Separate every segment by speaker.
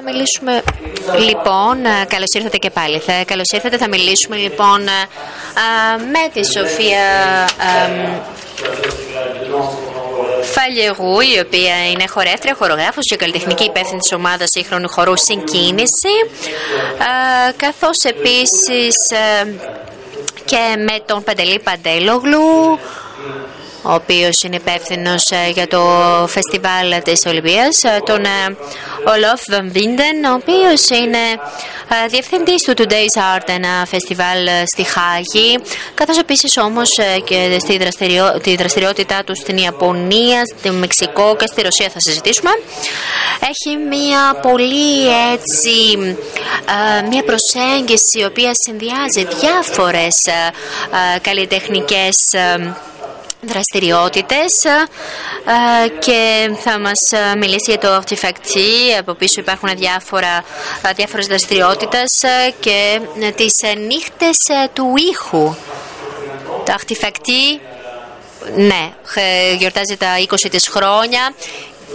Speaker 1: Θα μιλήσουμε λοιπόν, ε, καλώς ήρθατε και πάλι. Θα, καλώς ήρθατε, θα μιλήσουμε λοιπόν ε, ε, με τη Σοφία Φαλιεγού, η οποία είναι χορεύτρια, χορογράφος και καλλιτεχνική υπεύθυνη της ομάδας σύγχρονου χορού Συγκίνηση, καθώς επίσης και με τον Παντελή Παντέλογλου, ο οποίος είναι υπεύθυνος ε, για το φεστιβάλ της Ολυμπίας, ε, τον Ολόφ Βαμβίντεν, ο οποίος είναι ε, διευθυντής του Today's Art, ένα φεστιβάλ στη Χάγη, καθώς επίσης όμως και στη δραστηριό, τη δραστηριότητά του στην Ιαπωνία, στη Μεξικό και στη Ρωσία θα συζητήσουμε. Έχει μια πολύ έτσι, μια προσέγγιση η οποία συνδυάζει διάφορες καλλιτεχνικές δραστηριότητες ε, και θα μας ε, μιλήσει για το Artifacti. Από πίσω υπάρχουν διάφορα, ε, διάφορες δραστηριότητες και τις νύχτες του ήχου. Το Artifacti, ναι, γιορτάζει τα 20 της χρόνια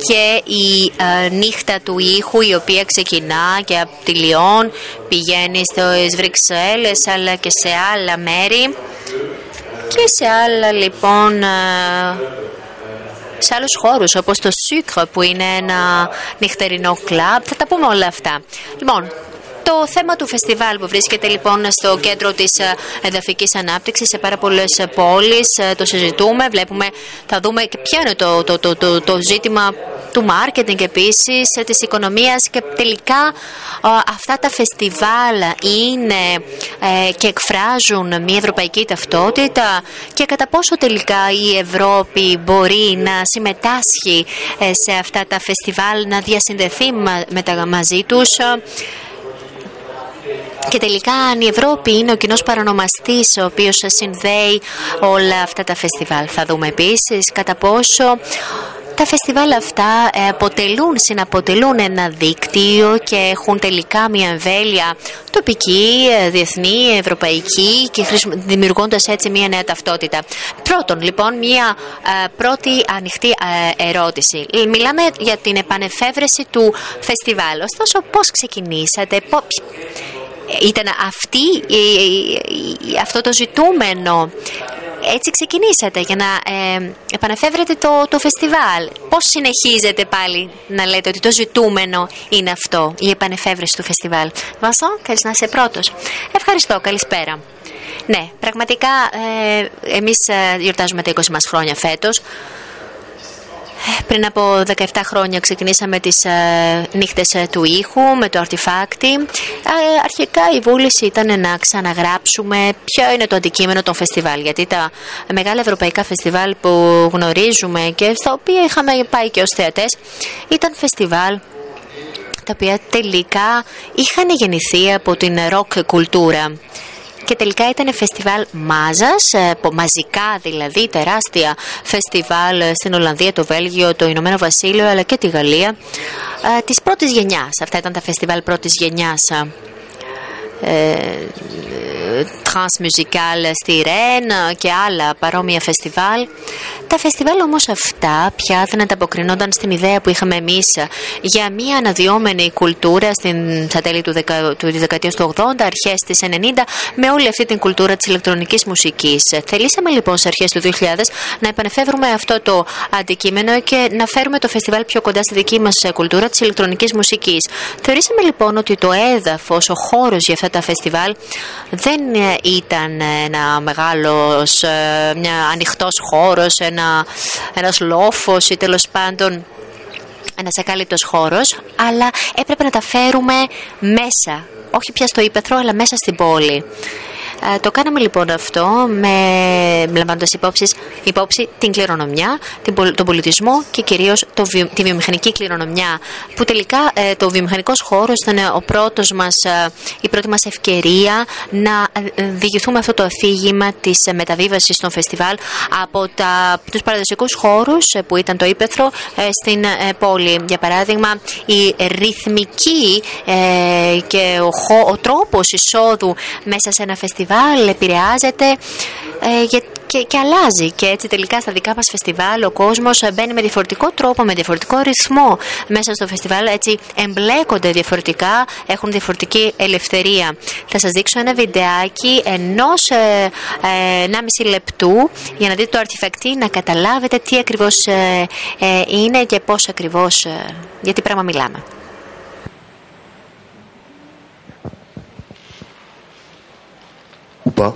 Speaker 1: και η νύχτα του ήχου η οποία ξεκινά και από τη Λιόν πηγαίνει στο Βρυξέλλες αλλά και σε άλλα μέρη και σε άλλα λοιπόν ε, σε άλλους χώρους όπως το Sucre που είναι ένα νυχτερινό κλαμπ. Θα τα πούμε όλα αυτά. Λοιπόν το θέμα του φεστιβάλ που βρίσκεται λοιπόν στο κέντρο της ε, εδαφικής ανάπτυξης σε πάρα πολλές πόλεις ε, το συζητούμε, βλέπουμε, θα δούμε και ποιο είναι το, το, το, το, το ζήτημα του μάρκετινγκ επίσης, της οικονομίας και τελικά αυτά τα φεστιβάλ είναι ε, και εκφράζουν μια ευρωπαϊκή ταυτότητα και κατά πόσο τελικά η Ευρώπη μπορεί να συμμετάσχει σε αυτά τα φεστιβάλ, να διασυνδεθεί μαζί τους και τελικά αν η Ευρώπη είναι ο κοινός παρανομαστή ο οποίος συνδέει όλα αυτά τα φεστιβάλ. Θα δούμε επίσης κατά πόσο τα φεστιβάλ αυτά ε, αποτελούν, συναποτελούν ένα δίκτυο και έχουν τελικά μια εμβέλεια τοπική, ε, διεθνή, ευρωπαϊκή και δημιουργώντας έτσι μια νέα ταυτότητα. Πρώτον, λοιπόν, μια ε, πρώτη ανοιχτή ερώτηση. Μιλάμε για την επανεφεύρεση του φεστιβάλ. Ωστόσο, πώς ξεκινήσατε, ήταν αυτή, αυτό το ζητούμενο. Έτσι ξεκινήσατε για να ε, επαναφεύρετε το, το φεστιβάλ. Πώς συνεχίζετε πάλι να λέτε ότι το ζητούμενο είναι αυτό, η επανεφεύρεση του φεστιβάλ. Βασό, θέλεις να είσαι πρώτος. Ευχαριστώ, καλησπέρα. Ναι, πραγματικά ε, εμείς ε, γιορτάζουμε τα 20 μας χρόνια φέτος. Πριν από 17 χρόνια ξεκινήσαμε τις ε, νύχτες ε, του ήχου με το Artifacti. Ε, αρχικά η βούληση ήταν να ξαναγράψουμε ποιο είναι το αντικείμενο των φεστιβάλ. Γιατί τα μεγάλα ευρωπαϊκά φεστιβάλ που γνωρίζουμε και στα οποία είχαμε πάει και ως θεατές ήταν φεστιβάλ τα οποία τελικά είχαν γεννηθεί από την ροκ κουλτούρα και τελικά ήταν φεστιβάλ μάζας, ε, μαζικά δηλαδή, τεράστια φεστιβάλ στην Ολλανδία, το Βέλγιο, το Ηνωμένο Βασίλειο αλλά και τη Γαλλία ε, της πρώτης γενιάς. Αυτά ήταν τα φεστιβάλ πρώτης γενιάς. Ε, Transmusical στη Ρεν και άλλα παρόμοια φεστιβάλ. Τα φεστιβάλ όμως αυτά πια δεν ανταποκρινόταν στην ιδέα που είχαμε εμείς για μια αναδυόμενη κουλτούρα στην, στα τέλη του, δεκα, του δεκαετίας του 80, αρχές της 90, με όλη αυτή την κουλτούρα της ηλεκτρονικής μουσικής. Θελήσαμε λοιπόν σε αρχές του 2000 να επανεφεύρουμε αυτό το αντικείμενο και να φέρουμε το φεστιβάλ πιο κοντά στη δική μας κουλτούρα της ηλεκτρονικής μουσικής. Θεωρήσαμε λοιπόν ότι το έδαφος, ο χώρος για αυτά τα φεστιβάλ δεν ήταν ένα μεγάλος, ε, μια ανοιχτός χώρος, ένα, ένας λόφος ή τέλος πάντων ένας ακάλυπτος χώρος, αλλά έπρεπε να τα φέρουμε μέσα, όχι πια στο ύπεθρο, αλλά μέσα στην πόλη. Ε, το κάναμε λοιπόν αυτό με λαμβάνοντας υπόψη, υπόψη την κληρονομιά, τον πολιτισμό και κυρίως τη βιομηχανική κληρονομιά. Που τελικά ε, το βιομηχανικός χώρος ήταν ο πρώτος μας, ε, η πρώτη μας ευκαιρία να διηγηθούμε αυτό το αφήγημα της μεταβίβασης των φεστιβάλ από τους παραδοσιακούς χώρους που ήταν το ύπεθρο στην πόλη. Για παράδειγμα, η ρυθμική και ο, ο τρόπος εισόδου μέσα σε ένα φεστιβάλ επηρεάζεται ε, και, και αλλάζει. Και έτσι τελικά στα δικά μας φεστιβάλ ο κόσμος μπαίνει με διαφορετικό τρόπο, με διαφορετικό ρυθμό μέσα στο φεστιβάλ. Έτσι εμπλέκονται διαφορετικά, έχουν διαφορετική ελευθερία. Θα σας δείξω ένα βιντεάκι ενός ε, ε, λεπτού για να δείτε το αρτιφακτή, να καταλάβετε τι ακριβώς ε, ε, είναι και πώς ακριβώς, ε, για τι πράγμα μιλάμε.
Speaker 2: Pas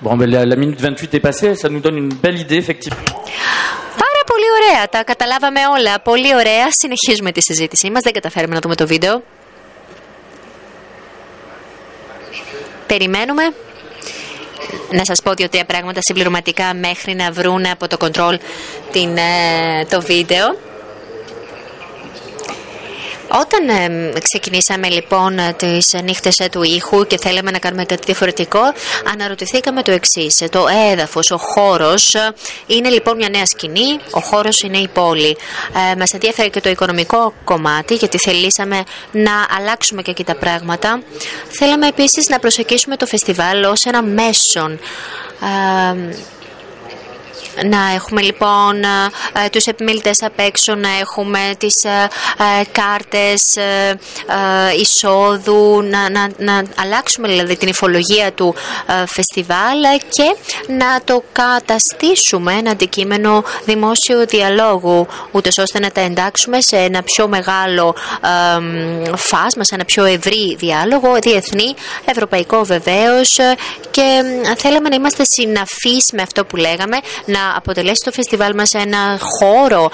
Speaker 2: Bon, ben, la, la, minute 28 est passée, ça nous donne une belle idée, effectivement.
Speaker 1: Πάρα πολύ ωραία, τα καταλάβαμε όλα. Πολύ ωραία. Συνεχίζουμε τη συζήτησή μας. Δεν καταφέρουμε να δούμε το βίντεο. Περιμένουμε να σας πω δύο-τρία πράγματα συμπληρωματικά μέχρι να βρουν από το control την, ε, το βίντεο. Όταν ε, ξεκινήσαμε λοιπόν τις νύχτες του ήχου και θέλαμε να κάνουμε κάτι διαφορετικό, αναρωτηθήκαμε το εξής. Το έδαφος, ο χώρος είναι λοιπόν μια νέα σκηνή, ο χώρος είναι η πόλη. Ε, μας ενδιαφέρει και το οικονομικό κομμάτι γιατί θελήσαμε να αλλάξουμε και εκεί τα πράγματα. Θέλαμε επίσης να προσεγγίσουμε το φεστιβάλ ως ένα μέσον. Ε, να έχουμε λοιπόν ε, ε, τους επιμελητές απ' έξω, να έχουμε τις ε, κάρτες εισόδου, να, να, να αλλάξουμε δηλαδή την υφολογία του φεστιβάλ και να το καταστήσουμε ένα αντικείμενο δημόσιο διαλόγου, ούτε ώστε να τα εντάξουμε σε ένα πιο μεγάλο φάσμα, σε ένα πιο ευρύ διάλογο, διεθνή, ευρωπαϊκό βεβαίως και θέλαμε να είμαστε συναφείς με αυτό που λέγαμε, να αποτελέσει το φεστιβάλ μας ένα χώρο α,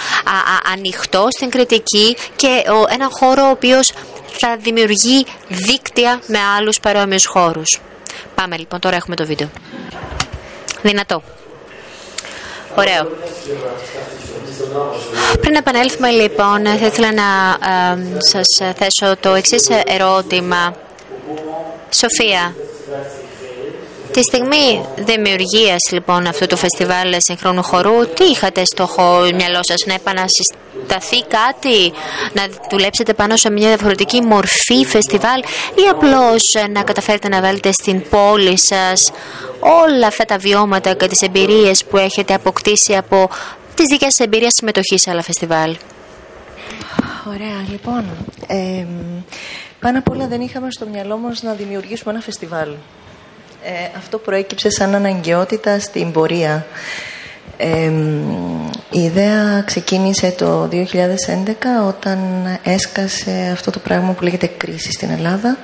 Speaker 1: ανοιχτό στην κριτική και ένα χώρο ο οποίος θα δημιουργεί δίκτυα με άλλους παρόμοιους χώρους. Πάμε λοιπόν, τώρα έχουμε το βίντεο. Δυνατό. Ωραίο. Πριν επανέλθουμε λοιπόν, θα ήθελα να ε, σας θέσω το εξής ερώτημα. Σοφία, Τη στιγμή δημιουργίας λοιπόν αυτού του φεστιβάλ συγχρόνου χορού, τι είχατε στο μυαλό σας, να επανασυσταθεί κάτι, να δουλέψετε πάνω σε μια διαφορετική μορφή φεστιβάλ ή απλώς να καταφέρετε να βάλετε στην πόλη σας όλα αυτά τα βιώματα και τις εμπειρίες που έχετε αποκτήσει από τις δικές σας εμπειρίες συμμετοχής σε άλλα φεστιβάλ;
Speaker 3: Ωραία, λοιπόν. Ε, πάνω απ' όλα δεν είχαμε στο μυαλό μας να δημιουργήσουμε ένα φεστιβάλ. Ε, αυτό προέκυψε σαν αναγκαιότητα στην πορεία. η ιδέα ξεκίνησε το 2011 όταν έσκασε αυτό το πράγμα που λέγεται κρίση στην Ελλάδα.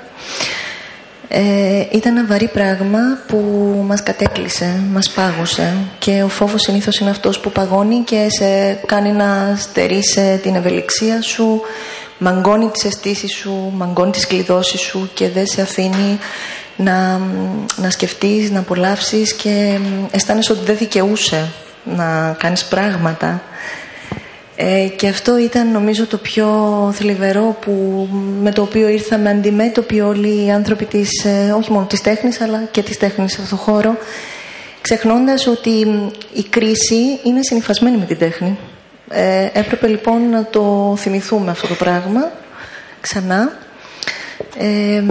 Speaker 3: Ε, ήταν ένα βαρύ πράγμα που μας κατέκλυσε, μας πάγωσε και ο φόβος συνήθως είναι αυτός που παγώνει και σε κάνει να στερείς την ευελιξία σου, μαγκώνει τις αισθήσεις σου, μαγκώνει τις κλειδώσεις σου και δεν σε αφήνει να, να σκεφτείς, να απολαύσεις και αισθάνεσαι ότι δεν δικαιούσε να κάνεις πράγματα. Ε, και αυτό ήταν νομίζω το πιο θλιβερό που, με το οποίο ήρθαμε αντιμέτωποι όλοι οι άνθρωποι της, ε, όχι μόνο της τέχνης αλλά και της τέχνης σε αυτόν τον χώρο ξεχνώντας ότι η κρίση είναι συνειφασμένη με την τέχνη. Ε, έπρεπε λοιπόν να το θυμηθούμε αυτό το πράγμα ξανά ε,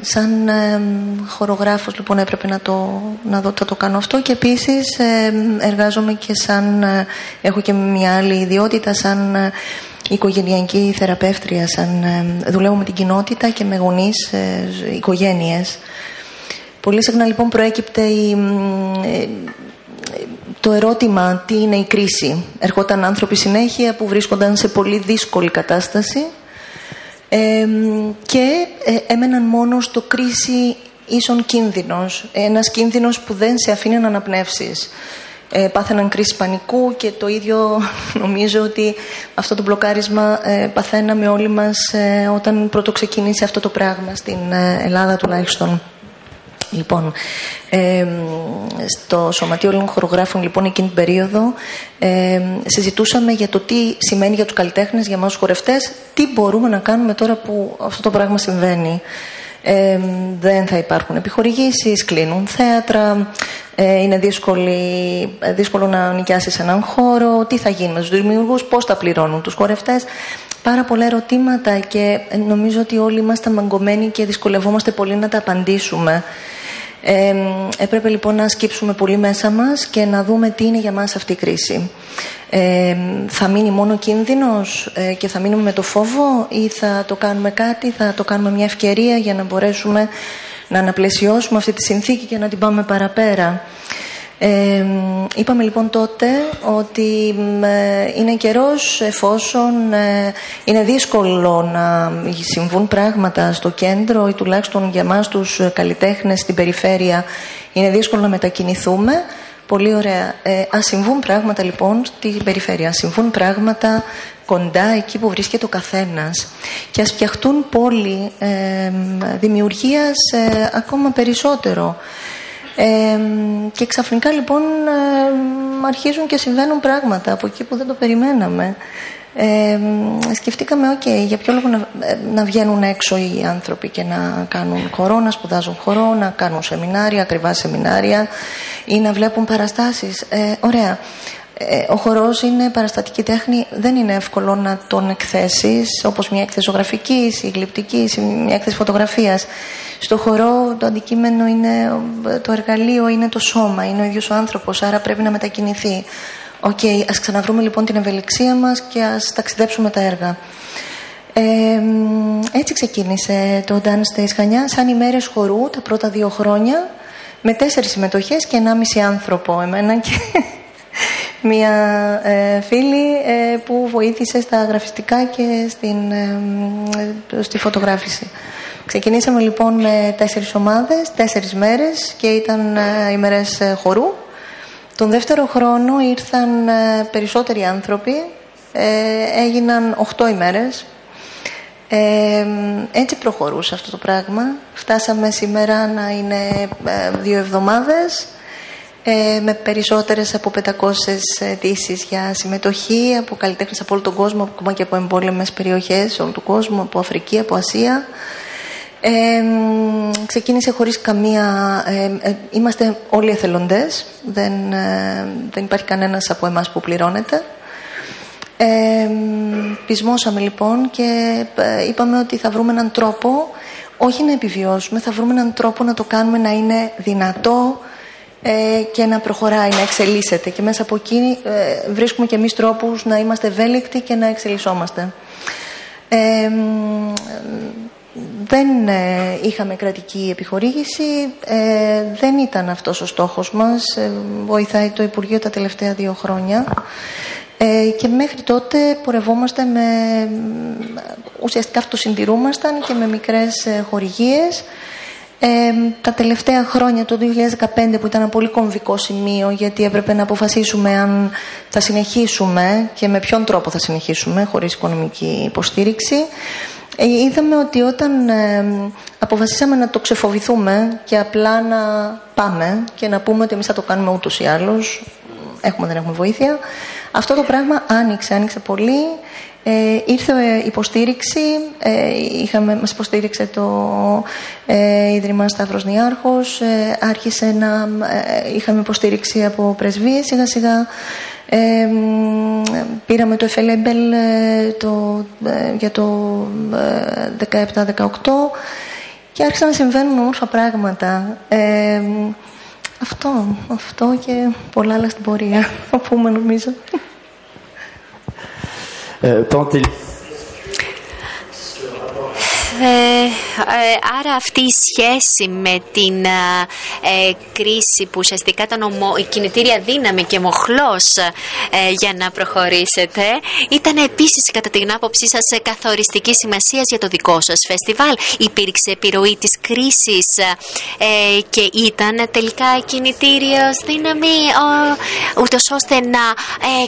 Speaker 3: σαν ε, χορογράφος λοιπόν έπρεπε να το, να δω, το κάνω αυτό και επίσης εργάζομαι και σαν, ε, έχω και μια άλλη ιδιότητα σαν ε, οικογενειακή θεραπεύτρια, σαν, δουλεύω με την κοινότητα και με γονείς, οικογένειες. Πολύ συχνά λοιπόν προέκυπτε η, το ερώτημα τι είναι η κρίση. Ερχόταν άνθρωποι συνέχεια που βρίσκονταν σε πολύ δύσκολη κατάσταση και ε, έμεναν μόνο στο κρίση ίσον κίνδυνος. Ένας κίνδυνος που δεν σε αφήνει να αναπνεύσεις. Ε, πάθαιναν κρίση πανικού και το ίδιο νομίζω ότι αυτό το μπλοκάρισμα ε, παθαίναμε όλοι μας ε, όταν πρώτο ξεκίνησε αυτό το πράγμα στην ε, Ελλάδα τουλάχιστον. Λοιπόν, ε, στο Σωματείο Όλων Χορογράφων λοιπόν εκείνη την περίοδο ε, συζητούσαμε για το τι σημαίνει για τους καλλιτέχνες, για εμάς τους χορευτές, τι μπορούμε να κάνουμε τώρα που αυτό το πράγμα συμβαίνει. Ε, δεν θα υπάρχουν επιχορηγήσεις, κλείνουν θέατρα, ε, είναι δύσκολο να νοικιάσεις έναν χώρο, τι θα γίνει με τους δημιουργούς, πώς θα πληρώνουν τους χορευτές. Πάρα πολλά ερωτήματα και νομίζω ότι όλοι είμαστε μαγκωμένοι και δυσκολευόμαστε πολύ να τα απαντήσουμε. Ε, έπρεπε λοιπόν να σκύψουμε πολύ μέσα μας και να δούμε τι είναι για μας αυτή η κρίση. Ε, θα μείνει μόνο κίνδυνος ε, και θα μείνουμε με το φόβο ή θα το κάνουμε κάτι, θα το κάνουμε μια ευκαιρία για να μπορέσουμε να αναπλαισιώσουμε αυτή τη συνθήκη και να την πάμε παραπέρα. Ε, είπαμε λοιπόν τότε ότι ε, είναι καιρός εφόσον ε, είναι δύσκολο να συμβούν πράγματα στο κέντρο ή τουλάχιστον για μας τους καλλιτέχνες στην περιφέρεια είναι δύσκολο να μετακινηθούμε. Πολύ ωραία. Ε, ας συμβούν πράγματα λοιπόν στην περιφέρεια, ας συμβούν πράγματα κοντά εκεί που βρίσκεται ο καθένας και ας φτιαχτούν πόλη ε, δημιουργίας ακόμα περισσότερο και ξαφνικά λοιπόν αρχίζουν και συμβαίνουν πράγματα από εκεί που δεν το περιμέναμε. Ε, σκεφτήκαμε, ok, για ποιο λόγο να, ε, να βγαίνουν έξω οι άνθρωποι και να κάνουν χορό, να σπουδάζουν χορό, να κάνουν σεμινάρια, ακριβά σεμινάρια ή να βλέπουν παραστάσεις. Ε, ωραία. Ε, ο χορός είναι παραστατική τέχνη, δεν είναι εύκολο να τον εκθέσεις όπως μια έκθεση ζωγραφικής ή γλυπτικής ή μια έκθεση φωτογραφίας. Στο χορό το αντικείμενο είναι, το εργαλείο είναι το σώμα, είναι ο ίδιος ο άνθρωπος, άρα πρέπει να μετακινηθεί. OK, okay, ας ξαναβρούμε λοιπόν την ευελιξία μας και ας ταξιδέψουμε τα έργα. Ε, έτσι ξεκίνησε το Dance Days Χανιά, σαν ημέρες χορού τα πρώτα δύο χρόνια, με τέσσερις συμμετοχές και ενάμιση άνθρωπο εμένα και μία ε, φίλη ε, που βοήθησε στα γραφιστικά και στην, ε, στη φωτογράφηση. Ξεκινήσαμε λοιπόν με τέσσερις ομάδες, τέσσερις μέρες και ήταν ημέρες χορού. Τον δεύτερο χρόνο ήρθαν περισσότεροι άνθρωποι, έγιναν οχτώ ημέρες. έτσι προχωρούσε αυτό το πράγμα. Φτάσαμε σήμερα να είναι δύο εβδομάδες ε, με περισσότερες από 500 αιτήσεις για συμμετοχή από καλλιτέχνες από όλο τον κόσμο, ακόμα και από εμπόλεμες περιοχές όλο τον κόσμο, από Αφρική, από Ασία. Ε, ξεκίνησε χωρίς καμία... Ε, ε, είμαστε όλοι εθελοντές, δεν, δεν υπάρχει κανένας από εμάς που πληρώνεται. Ε, πεισμόσαμε λοιπόν και είπαμε ότι θα βρούμε έναν τρόπο όχι να επιβιώσουμε, θα βρούμε έναν τρόπο να το κάνουμε να είναι δυνατό, ε, και να προχωράει, να εξελίσσεται. Και μέσα από εκεί ε, βρίσκουμε και εμείς τρόπους να είμαστε ευέλικτοι και να εξελισσόμαστε. Ε, δεν ε, είχαμε κρατική επιχορήγηση, δεν ήταν αυτός ο στόχος μας, βοηθάει το Υπουργείο τα τελευταία δύο χρόνια και μέχρι τότε πορευόμαστε με, ουσιαστικά αυτοσυντηρούμασταν και με μικρές χορηγίες ε, τα τελευταία χρόνια, το 2015 που ήταν ένα πολύ κομβικό σημείο γιατί έπρεπε να αποφασίσουμε αν θα συνεχίσουμε και με ποιον τρόπο θα συνεχίσουμε χωρίς οικονομική υποστήριξη ε, είδαμε ότι όταν ε, αποφασίσαμε να το ξεφοβηθούμε και απλά να πάμε και να πούμε ότι εμείς θα το κάνουμε ούτως ή άλλως έχουμε δεν έχουμε βοήθεια αυτό το πράγμα άνοιξε, άνοιξε πολύ ε, ήρθε υποστήριξη, ε, είχαμε, μας υποστήριξε το ε, Ίδρυμα Σταύρος Νιάρχος, ε, άρχισε να ε, είχαμε υποστήριξη από πρεσβείες σιγά σιγά, πήραμε το FLABEL το, για το 17-18 και άρχισαν να συμβαίνουν όμορφα πράγματα. αυτό, αυτό και πολλά άλλα στην πορεία, θα πούμε νομίζω.
Speaker 2: Euh, pendant
Speaker 1: Ε, ε, άρα αυτή η σχέση με την ε, κρίση που ουσιαστικά ήταν ομο, η κινητήρια δύναμη και μοχλός για να προχωρήσετε ήταν επίσης κατά την άποψή σας καθοριστική σημασία για το δικό σας φεστιβάλ. Υπήρξε επιρροή της κρίσης και ήταν τελικά κινητήρια δύναμη ούτως ώστε να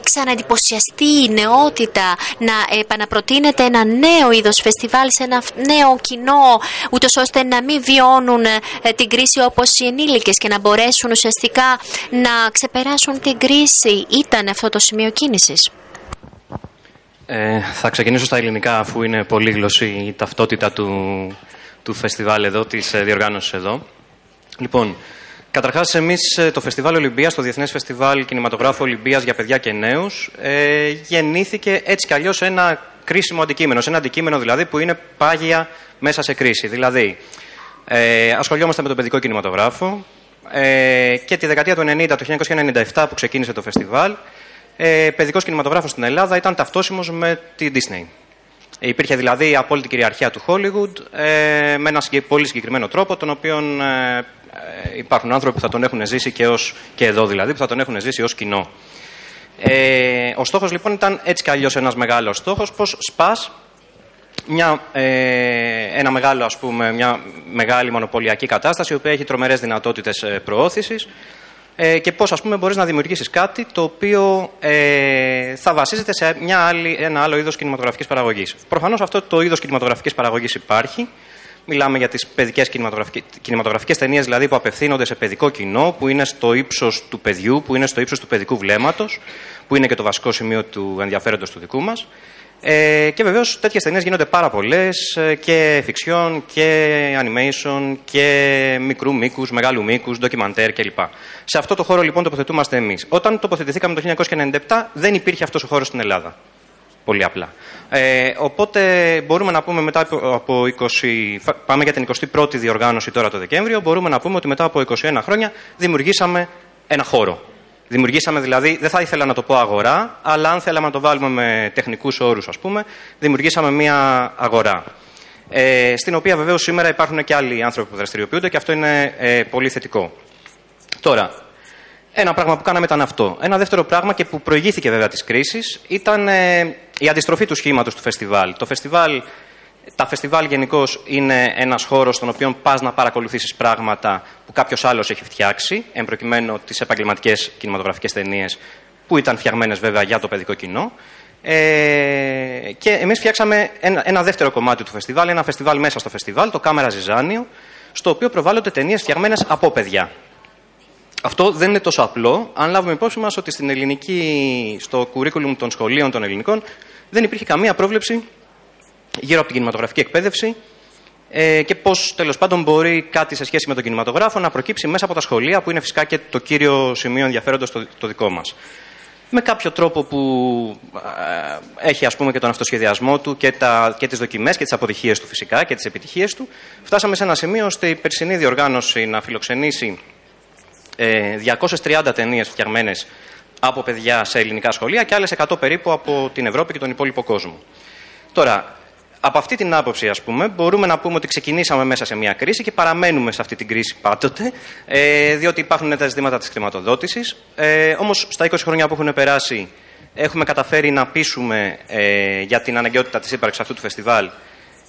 Speaker 1: ξαναεντυπωσιαστεί η νεότητα, να επαναπροτείνεται ένα νέο είδος φεστιβάλ σε ένα νέο νέο κοινό, ούτως ώστε να μην βιώνουν ε, την κρίση όπως οι ενήλικες και να μπορέσουν ουσιαστικά να ξεπεράσουν την κρίση. Ήταν αυτό το σημείο κίνησης.
Speaker 4: Ε, θα ξεκινήσω στα ελληνικά αφού είναι πολύγλωση η ταυτότητα του, του φεστιβάλ εδώ, της διοργάνωσης εδώ. Λοιπόν, Καταρχάς, εμείς το Φεστιβάλ Ολυμπίας, το Διεθνές Φεστιβάλ Κινηματογράφου Ολυμπίας για παιδιά και νέους, ε, γεννήθηκε έτσι κι αλλιώς ένα κρίσιμο αντικείμενο. Σε ένα αντικείμενο δηλαδή που είναι πάγια μέσα σε κρίση. Δηλαδή, ε, ασχολιόμαστε με τον παιδικό κινηματογράφο ε, και τη δεκαετία του 90, το 1997 που ξεκίνησε το φεστιβάλ, ε, παιδικός κινηματογράφος στην Ελλάδα ήταν ταυτόσιμος με τη Disney. Υπήρχε δηλαδή η απόλυτη κυριαρχία του Hollywood ε, με ένα πολύ συγκεκριμένο τρόπο, τον οποίο ε, ε, υπάρχουν άνθρωποι που θα τον έχουν ζήσει και, ως, και εδώ δηλαδή, που θα τον έχουν ζήσει ως κοινό. Ε, ο στόχος λοιπόν ήταν έτσι κι αλλιώς ένας μεγάλος στόχος, πως σπάς μια, ε, ένα μεγάλο, ας πούμε, μια μεγάλη μονοπωλιακή κατάσταση, η οποία έχει τρομερές δυνατότητες ε, προώθησης ε, και πώς, ας πούμε, μπορείς να δημιουργήσεις κάτι το οποίο ε, θα βασίζεται σε μια άλλη, ένα άλλο είδος κινηματογραφικής παραγωγής. Προφανώς αυτό το είδος κινηματογραφικής παραγωγής υπάρχει. Μιλάμε για τις παιδικές κινηματογραφικές, κινηματογραφικές ταινίες, δηλαδή που απευθύνονται σε παιδικό κοινό, που είναι στο ύψος του παιδιού, που είναι στο ύψος του παιδικού βλέμματος, που είναι και το βασικό σημείο του ενδιαφέροντος του δικού μας. Ε, και βεβαίως τέτοιες ταινίες γίνονται πάρα πολλές ε, και φιξιόν και animation και μικρού μήκους, μεγάλου μήκους, ντοκιμαντέρ κλπ. Σε αυτό το χώρο λοιπόν τοποθετούμαστε εμείς. Όταν τοποθετηθήκαμε το 1997 δεν υπήρχε αυτός ο χώρος στην Ελλάδα. Πολύ απλά. Ε, οπότε μπορούμε να πούμε μετά από 20. Πάμε για την 21η διοργάνωση τώρα το Δεκέμβριο. Μπορούμε να πούμε ότι μετά από 21 χρόνια δημιουργήσαμε ένα χώρο Δημιουργήσαμε δηλαδή, δεν θα ήθελα να το πω αγορά, αλλά αν θέλαμε να το βάλουμε με τεχνικούς όρους, ας πούμε, δημιουργήσαμε μια αγορά. Ε, στην οποία βεβαίως σήμερα υπάρχουν και άλλοι άνθρωποι που δραστηριοποιούνται και αυτό είναι ε, πολύ θετικό. Τώρα, ένα πράγμα που κάναμε ήταν αυτό. Ένα δεύτερο πράγμα και που προηγήθηκε βέβαια της κρίσης ήταν ε, η αντιστροφή του σχήματος του φεστιβάλ. Το φεστιβάλ τα φεστιβάλ γενικώ είναι ένας χώρος στον οποίο πας να παρακολουθήσεις πράγματα που κάποιος άλλος έχει φτιάξει, εν προκειμένου τις επαγγελματικές κινηματογραφικές ταινίες που ήταν φτιαγμένες βέβαια για το παιδικό κοινό. Ε, και εμείς φτιάξαμε ένα, ένα δεύτερο κομμάτι του φεστιβάλ, ένα φεστιβάλ μέσα στο φεστιβάλ, το Κάμερα Ζιζάνιο, στο οποίο προβάλλονται ταινίες φτιαγμένες από παιδιά. Αυτό δεν είναι τόσο απλό, αν λάβουμε υπόψη μας ότι στην ελληνική, στο κουρίκουλουμ των σχολείων των ελληνικών δεν υπήρχε καμία πρόβλεψη γύρω από την κινηματογραφική εκπαίδευση ε, και πώς τέλος πάντων μπορεί κάτι σε σχέση με τον κινηματογράφο να προκύψει μέσα από τα σχολεία, που είναι φυσικά και το κύριο σημείο ενδιαφέροντος το, το δικό μας. Με κάποιο τρόπο που ε, έχει ας πούμε και τον αυτοσχεδιασμό του και, τα, και τις δοκιμές και τις αποτυχίες του φυσικά και τις επιτυχίες του, φτάσαμε σε ένα σημείο ώστε η περσινή διοργάνωση να φιλοξενήσει ε, 230 ταινίες φτιαγμένες από παιδιά σε ελληνικά σχολεία και άλλες 100 περίπου από την Ευρώπη και τον υπόλοιπο κόσμο. Τώρα, από αυτή την άποψη, ας πούμε, μπορούμε να πούμε ότι ξεκινήσαμε μέσα σε μια κρίση και παραμένουμε σε αυτή την κρίση πάντοτε, ε, διότι υπάρχουν τα ζητήματα της χρηματοδότησης. Ε, όμως, στα 20 χρόνια που έχουν περάσει, έχουμε καταφέρει να πείσουμε ε, για την αναγκαιότητα της ύπαρξης αυτού του φεστιβάλ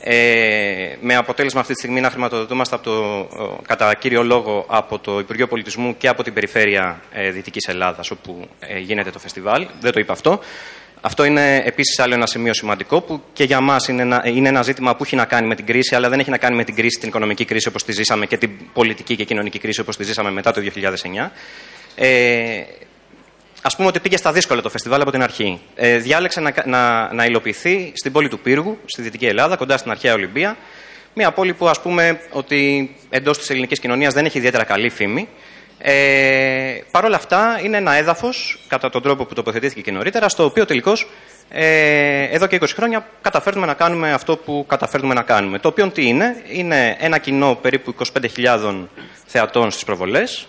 Speaker 4: ε, με αποτέλεσμα αυτή τη στιγμή να χρηματοδοτούμαστε από το, κατά κύριο λόγο από το Υπουργείο Πολιτισμού και από την Περιφέρεια ε, Δυτικής Ελλάδας όπου ε, γίνεται το φεστιβάλ. Δεν το είπα αυτό. Αυτό είναι επίσης άλλο ένα σημείο σημαντικό που και για μας είναι, ένα, είναι ένα ζήτημα που έχει να κάνει με την κρίση, αλλά δεν έχει να κάνει με την κρίση, την οικονομική κρίση όπως τη ζήσαμε και την πολιτική και κοινωνική κρίση όπως τη ζήσαμε μετά το 2009. Ε, Α πούμε ότι πήγε στα δύσκολα το φεστιβάλ από την αρχή. Ε, διάλεξε να, να, να υλοποιηθεί στην πόλη του Πύργου, στη Δυτική Ελλάδα, κοντά στην αρχαία Ολυμπία. Μια πόλη που ας πούμε ότι εντός της ελληνικής κοινωνίας δεν έχει ιδιαίτερα καλή φήμη. Ε, Παρ' όλα αυτά, είναι ένα έδαφος, κατά τον τρόπο που τοποθετήθηκε και νωρίτερα, στο οποίο τελικώς ε, εδώ και 20 χρόνια καταφέρνουμε να κάνουμε αυτό που καταφέρνουμε να κάνουμε. Το οποίο τι είναι, είναι ένα κοινό περίπου 25.000 θεατών στις προβολές.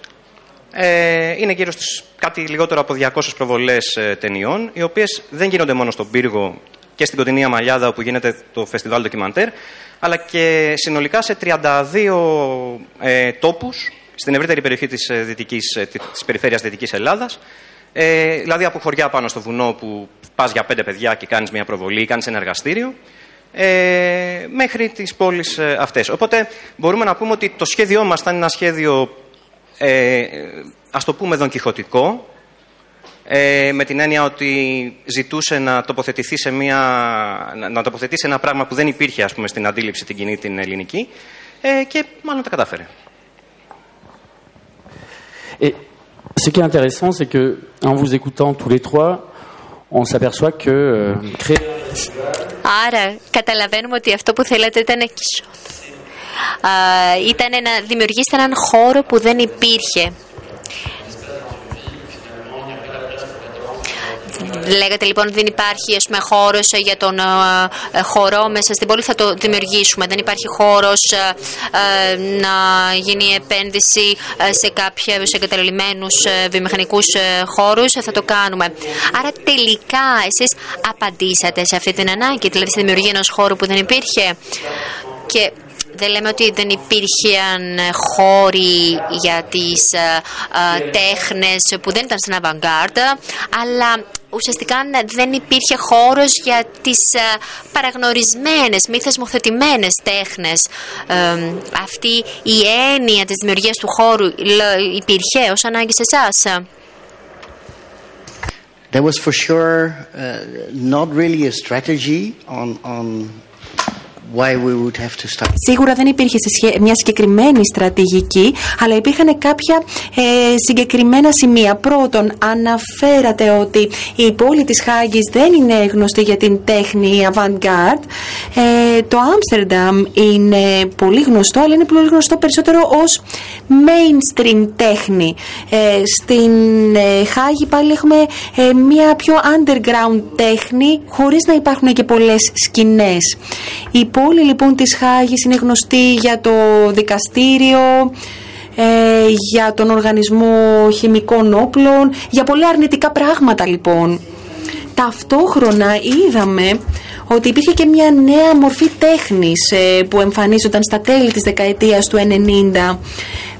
Speaker 4: Ε, είναι γύρω στις κάτι λιγότερο από 200 προβολές ε, ταινιών, οι οποίες δεν γίνονται μόνο στον πύργο και στην κοντινή Αμαλιάδα όπου γίνεται το φεστιβάλ ντοκιμαντέρ, αλλά και συνολικά σε 32 ε, τόπους στην ευρύτερη περιοχή της, ε, δυτικής, ε, της περιφέρειας Δυτικής Ελλάδας. Ε, δηλαδή από χωριά πάνω στο βουνό που πας για πέντε παιδιά και κάνεις μια προβολή ή κάνεις ένα εργαστήριο, ε, μέχρι τις πόλεις ε, αυτές. Οπότε μπορούμε να πούμε ότι το σχέδιό μας ήταν ένα σχέδιο, ε, ας το πούμε δονκιχωτικό, ε, με την έννοια ότι ζητούσε να τοποθετηθεί σε, μια, να τοποθετήσει ένα πράγμα που δεν υπήρχε ας πούμε, στην αντίληψη την κοινή την ελληνική ε, και μάλλον τα κατάφερε.
Speaker 2: Et ce qui est intéressant, c'est que en vous écoutant tous les trois, on s'aperçoit que euh, créer...
Speaker 1: Άρα καταλαβαίνουμε ότι αυτό που θέλατε ήταν ήταν να δημιουργήσετε έναν χώρο που δεν υπήρχε. Λέγατε λοιπόν ότι δεν υπάρχει ας πούμε, χώρος για τον ε, ε, χορό μέσα στην πόλη, θα το δημιουργήσουμε. Δεν υπάρχει χώρος ε, να γίνει επένδυση σε κάποιους εγκαταλελειμμένους βιομηχανικούς χώρους, θα το κάνουμε. Άρα τελικά εσείς απαντήσατε σε αυτή την ανάγκη, δηλαδή στη δημιουργία ενός χώρου που δεν υπήρχε. Και δεν λέμε ότι δεν υπήρχαν χώροι για τις α, τέχνες που δεν ήταν στην avant αλλά ουσιαστικά δεν υπήρχε χώρος για τις α, παραγνωρισμένες, μη θεσμοθετημένες τέχνες. αυτή η έννοια της δημιουργίας του χώρου υπήρχε ως ανάγκη σε εσάς;
Speaker 5: There was for sure uh, not really a strategy on, on
Speaker 6: Σίγουρα δεν υπήρχε μια συγκεκριμένη στρατηγική, αλλά υπήρχαν κάποια ε, συγκεκριμένα σημεία. Πρώτον, αναφέρατε ότι η πόλη της Χάγης δεν είναι γνωστή για την τέχνη avant-garde. Ε, το Άμστερνταμ είναι πολύ γνωστό, αλλά είναι πολύ γνωστό περισσότερο ως mainstream τέχνη. Ε, στην ε, Χάγη πάλι έχουμε μια πιο underground τέχνη, χωρίς να υπάρχουν και πολλές σκηνές. Η πόλη λοιπόν της Χάγης είναι γνωστή για το δικαστήριο, ε, για τον οργανισμό χημικών όπλων, για πολλά αρνητικά πράγματα λοιπόν. Ταυτόχρονα είδαμε ότι υπήρχε και μια νέα μορφή τέχνης ε, που εμφανίζονταν στα τέλη της δεκαετίας του 90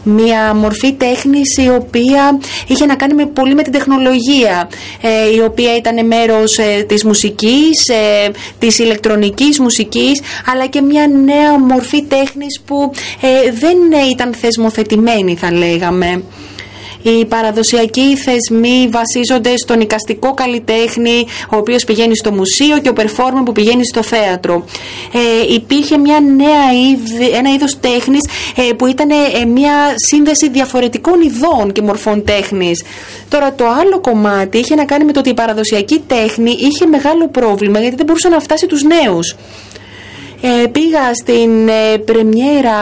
Speaker 6: μια μορφή τέχνης η οποία είχε να κάνει με, πολύ με την τεχνολογία ε, η οποία ήταν μέρος ε, της μουσικής, ε, της ηλεκτρονικής μουσικής αλλά και μια νέα μορφή τέχνης που δεν ήταν θεσμοθετημένη θα λέγαμε. Οι παραδοσιακοί θεσμοί βασίζονται στον οικαστικό καλλιτέχνη, ο οποίος πηγαίνει στο μουσείο και ο performer που πηγαίνει στο θέατρο. Ε, υπήρχε μια νέα ένα είδος τέχνης ε, που ήταν ε, μια σύνδεση διαφορετικών ειδών και μορφών τέχνης. Τώρα το άλλο κομμάτι είχε να κάνει με το ότι η παραδοσιακή τέχνη είχε μεγάλο πρόβλημα γιατί δεν μπορούσε να φτάσει τους νέους. Ε, πήγα στην ε, πρεμιέρα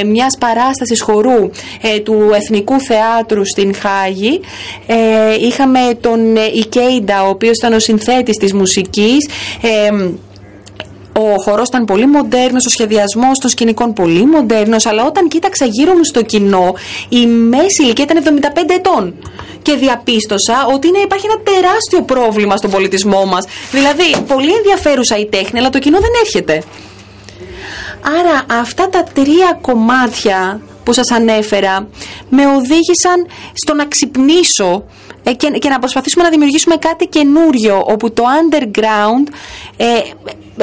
Speaker 6: ε, μιας παράστασης χορού ε, του Εθνικού Θεάτρου στην Χάγη. Είχαμε τον Ικέιντα, ο οποίος ήταν ο συνθέτης της μουσικής. Ο χορός ήταν πολύ μοντέρνος, ο σχεδιασμός των σκηνικών πολύ μοντέρνος, αλλά όταν κοίταξα γύρω μου στο κοινό, η μέση ηλικία ήταν 75 ετών. Και διαπίστωσα ότι είναι, υπάρχει ένα τεράστιο πρόβλημα στον πολιτισμό μας. Δηλαδή, πολύ ενδιαφέρουσα η τέχνη, αλλά το κοινό δεν έρχεται. Άρα αυτά τα τρία κομμάτια που σας ανέφερα με οδήγησαν στο να ξυπνήσω ε, και, να προσπαθήσουμε να δημιουργήσουμε κάτι καινούριο όπου το underground ε,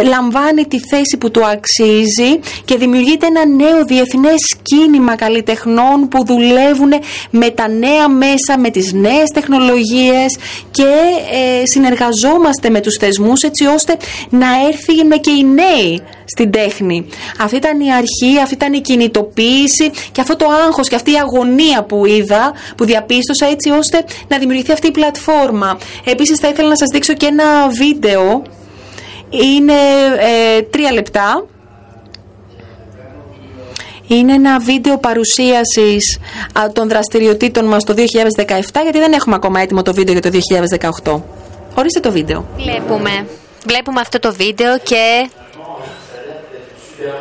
Speaker 6: λαμβάνει τη θέση που του αξίζει και δημιουργείται ένα νέο διεθνές κίνημα καλλιτεχνών που δουλεύουν με τα νέα μέσα, με τις νέες τεχνολογίες και ε, συνεργαζόμαστε με τους θεσμούς έτσι ώστε να έρθει και οι νέοι στην τέχνη. Αυτή ήταν η αρχή, αυτή ήταν η κινητοποίηση και αυτό το άγχος και αυτή η αγωνία που είδα, που διαπίστωσα έτσι ώστε να δημιουργηθεί αυτή η πλατφόρμα. Επίσης θα ήθελα να σας δείξω και ένα βίντεο είναι ε, τρία λεπτά. Είναι ένα βίντεο παρουσίασης των δραστηριοτήτων μας το 2017 γιατί δεν έχουμε ακόμα έτοιμο το βίντεο για το 2018. Ορίστε το βίντεο.
Speaker 1: Βλέπουμε. Βλέπουμε αυτό το βίντεο και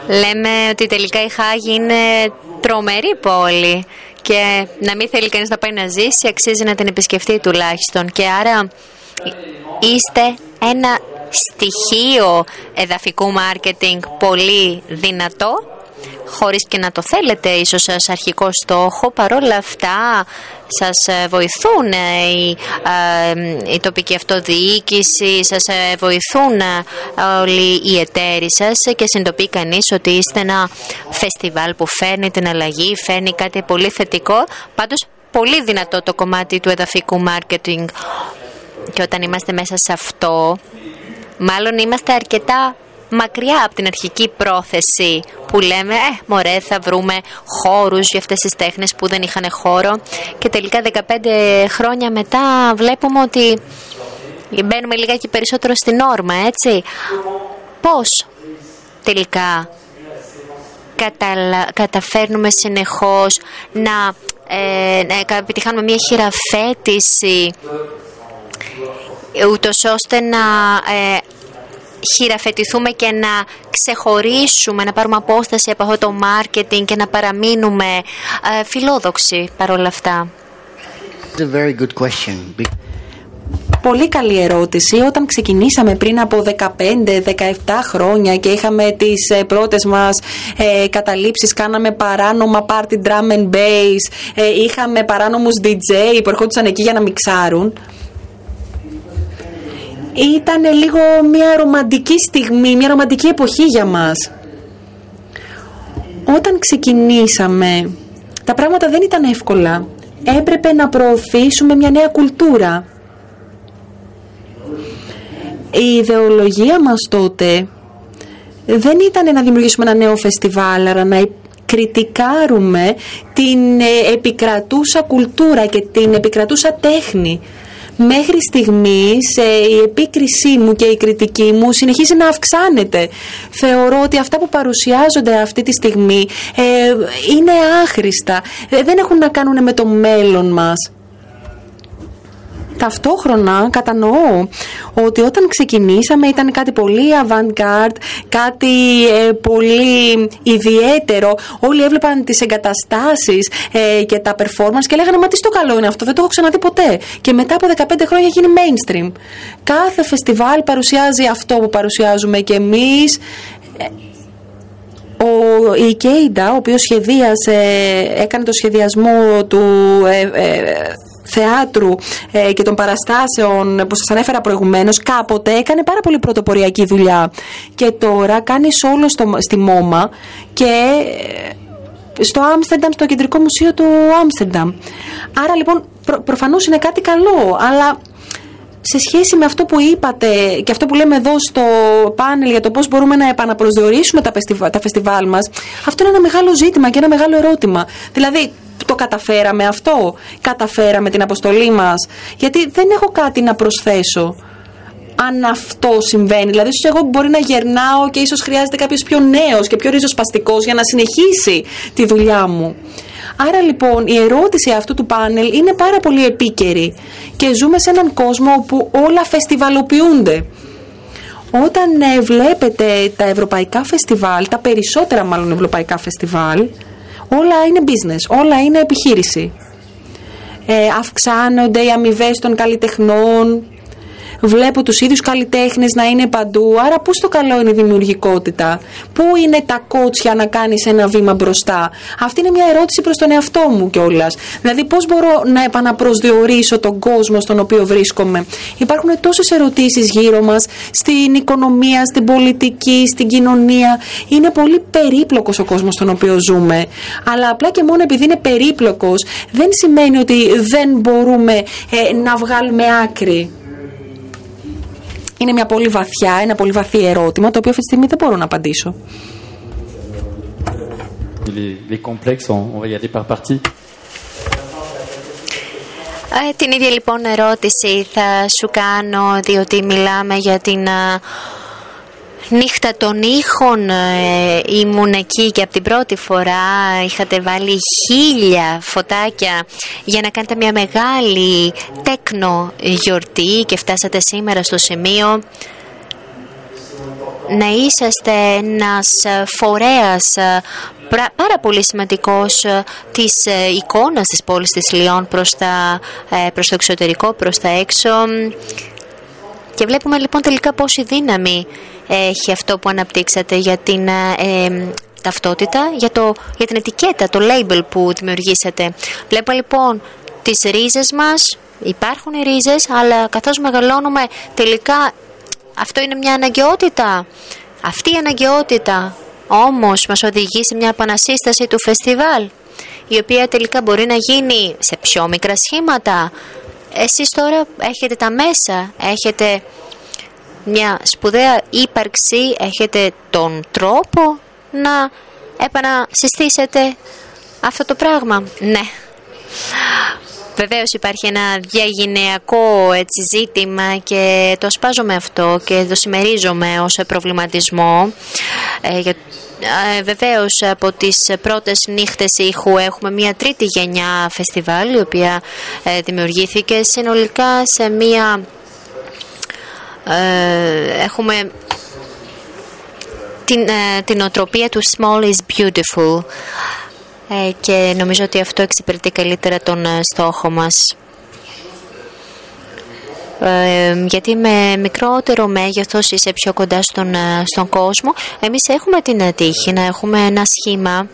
Speaker 1: λέμε ότι τελικά η Χάγη είναι τρομερή πόλη και να μην θέλει κανείς να πάει να ζήσει αξίζει να την επισκεφτεί τουλάχιστον και άρα είστε ένα στοιχείο εδαφικού μάρκετινγκ πολύ δυνατό χωρίς και να το θέλετε ίσως σαν αρχικό στόχο. Παρόλα αυτά σας ε, βοηθούν ε, η, ε, η τοπική αυτοδιοίκηση, σας βοηθούν όλοι οι εταίροι σας και συνειδητοποιεί κανείς ότι είστε ένα φεστιβάλ που φέρνει την αλλαγή, φέρνει κάτι πολύ θετικό, πάντως πολύ δυνατό το κομμάτι του εδαφικού μάρκετινγκ και όταν είμαστε μέσα σε αυτό Μάλλον είμαστε αρκετά μακριά από την αρχική πρόθεση που λέμε «Ε, μωρέ, θα βρούμε χώρους για αυτές τις τέχνες που δεν είχαν χώρο» και τελικά 15 χρόνια μετά βλέπουμε ότι μπαίνουμε λιγάκι περισσότερο στην όρμα, έτσι. Πώς τελικά καταφέρνουμε συνεχώς να, ε, να επιτυχάνουμε μια χειραφέτηση ούτως ώστε να ε, χειραφετηθούμε και να ξεχωρίσουμε, να πάρουμε απόσταση από αυτό το μάρκετινγκ και να παραμείνουμε ε, φιλόδοξοι παρόλα αυτά.
Speaker 6: Πολύ καλή ερώτηση. Όταν ξεκινήσαμε πριν από 15-17 χρόνια και είχαμε τις ε, πρώτες μας ε, καταλήψεις, κάναμε παράνομα party drum and bass, ε, είχαμε παράνομους DJ που ερχόντουσαν εκεί για να μιξάρουν ήταν λίγο μια ρομαντική στιγμή, μια ρομαντική εποχή για μας. Όταν ξεκινήσαμε, τα πράγματα δεν ήταν εύκολα. Έπρεπε να προωθήσουμε μια νέα κουλτούρα. Η ιδεολογία μας τότε δεν ήταν να δημιουργήσουμε ένα νέο φεστιβάλ, αλλά να κριτικάρουμε την ε, επικρατούσα κουλτούρα και την επικρατούσα τέχνη μέχρι στιγμής ε, η επίκρισή μου και η κριτική μου συνεχίζει να αυξάνεται. Θεωρώ ότι αυτά που παρουσιάζονται αυτή τη στιγμή ε, είναι άχρηστα, ε, δεν έχουν να κάνουν με το μέλλον μας. Ταυτόχρονα κατανοώ ότι όταν ξεκινήσαμε ήταν κάτι πολύ avant-garde, κάτι ε, πολύ ιδιαίτερο. Όλοι έβλεπαν τις εγκαταστάσεις ε, και τα performance και λέγανε «Μα τι στο καλό είναι αυτό, δεν το έχω ξαναδεί ποτέ». Και μετά από 15 χρόνια γίνει mainstream. Κάθε φεστιβάλ παρουσιάζει αυτό που παρουσιάζουμε και εμείς ε, ο, η Κέιντα, ο οποίος σχεδίασε, έκανε το σχεδιασμό του θεάτρου ε, και των παραστάσεων που σας ανέφερα προηγουμένως κάποτε έκανε πάρα πολύ πρωτοποριακή δουλειά και τώρα κάνει όλο στο, στη ΜΟΜΑ και ε, στο Άμστερνταμ, στο κεντρικό μουσείο του Άμστερνταμ. Άρα λοιπόν προ, προφανώς είναι κάτι καλό, αλλά σε σχέση με αυτό που είπατε και αυτό που λέμε εδώ στο πάνελ για το πώς μπορούμε να επαναπροσδιορίσουμε τα, φεστιβάλ, τα φεστιβάλ μας, αυτό είναι ένα μεγάλο ζήτημα και ένα μεγάλο ερώτημα. Δηλαδή, το καταφέραμε αυτό, καταφέραμε την αποστολή μας, γιατί δεν έχω κάτι να προσθέσω αν αυτό συμβαίνει. Δηλαδή, ίσως εγώ μπορεί να γερνάω και ίσως χρειάζεται κάποιος πιο νέος και πιο ριζοσπαστικός για να συνεχίσει τη δουλειά μου. Άρα λοιπόν η ερώτηση αυτού του πάνελ είναι πάρα πολύ επίκαιρη και ζούμε σε έναν κόσμο όπου όλα φεστιβαλοποιούνται. Όταν ε, βλέπετε τα ευρωπαϊκά φεστιβάλ, τα περισσότερα μάλλον ευρωπαϊκά φεστιβάλ, όλα είναι business, όλα είναι επιχείρηση. Ε, αυξάνονται οι αμοιβές των καλλιτεχνών, Βλέπω τους ίδιους καλλιτέχνες να είναι παντού, άρα πού στο καλό είναι η δημιουργικότητα; Πού είναι τα κότσια να κάνεις ένα βήμα μπροστά; Αυτή είναι μια ερώτηση προς τον εαυτό μου κιόλας. Δηλαδή πώς μπορώ να επαναπροσδιορίσω τον κόσμο στον οποίο βρίσκομαι; Υπάρχουν τόσες ερωτήσεις γύρω μας, στην οικονομία, στην πολιτική, στην κοινωνία. Είναι πολύ περίπλοκος ο κόσμος στον οποίο ζούμε. Αλλά απλά και μόνο επειδή είναι περίπλοκος δεν σημαίνει ότι δεν μπορούμε ε, να βγάλουμε άκρη. Είναι μια πολύ βαθιά, ένα πολύ βαθύ ερώτημα, το οποίο αυτή τη στιγμή δεν μπορώ να απαντήσω.
Speaker 1: την ίδια λοιπόν ερώτηση θα σου κάνω, διότι μιλάμε για την νύχτα των ήχων ε, ήμουν εκεί και από την πρώτη φορά είχατε βάλει χίλια φωτάκια για να κάνετε μια μεγάλη τέκνο γιορτή και φτάσατε σήμερα στο σημείο να είσαστε ένας φορέας πάρα πολύ σημαντικός της εικόνας της πόλης της Λιών προς, τα, ε, προς το εξωτερικό, προς τα έξω. Και βλέπουμε λοιπόν τελικά πόση δύναμη έχει αυτό που αναπτύξατε για την ε, ταυτότητα, για, το, για την ετικέτα, το label που δημιουργήσατε. Βλέπω λοιπόν τις ρίζες μας, υπάρχουν οι ρίζες, αλλά καθώς μεγαλώνουμε τελικά αυτό είναι μια αναγκαιότητα. Αυτή η αναγκαιότητα όμως μας οδηγεί σε μια επανασύσταση του φεστιβάλ, η οποία τελικά μπορεί να γίνει σε πιο μικρά σχήματα. Εσείς τώρα έχετε τα μέσα, έχετε μια σπουδαία ύπαρξη, έχετε τον τρόπο να επανασυστήσετε αυτό το πράγμα. Ναι. Βεβαίως υπάρχει ένα διαγυναιακό έτσι, ζήτημα και το ασπάζομαι αυτό και το συμμερίζομαι ως προβληματισμό ε, για ε, βεβαίως από τις πρώτες νύχτες ήχου έχουμε μια τρίτη γενιά φεστιβάλ η οποία ε, δημιουργήθηκε συνολικά σε μια ε, έχουμε την, ε, την οτροπία του small is beautiful ε, και νομίζω ότι αυτό εξυπηρετεί καλύτερα τον ε, στόχο μας. γιατί με μικρότερο μέγεθος είσαι πιο κοντά στον, στον κόσμο. Εμείς έχουμε την τύχη να έχουμε ένα σχήμα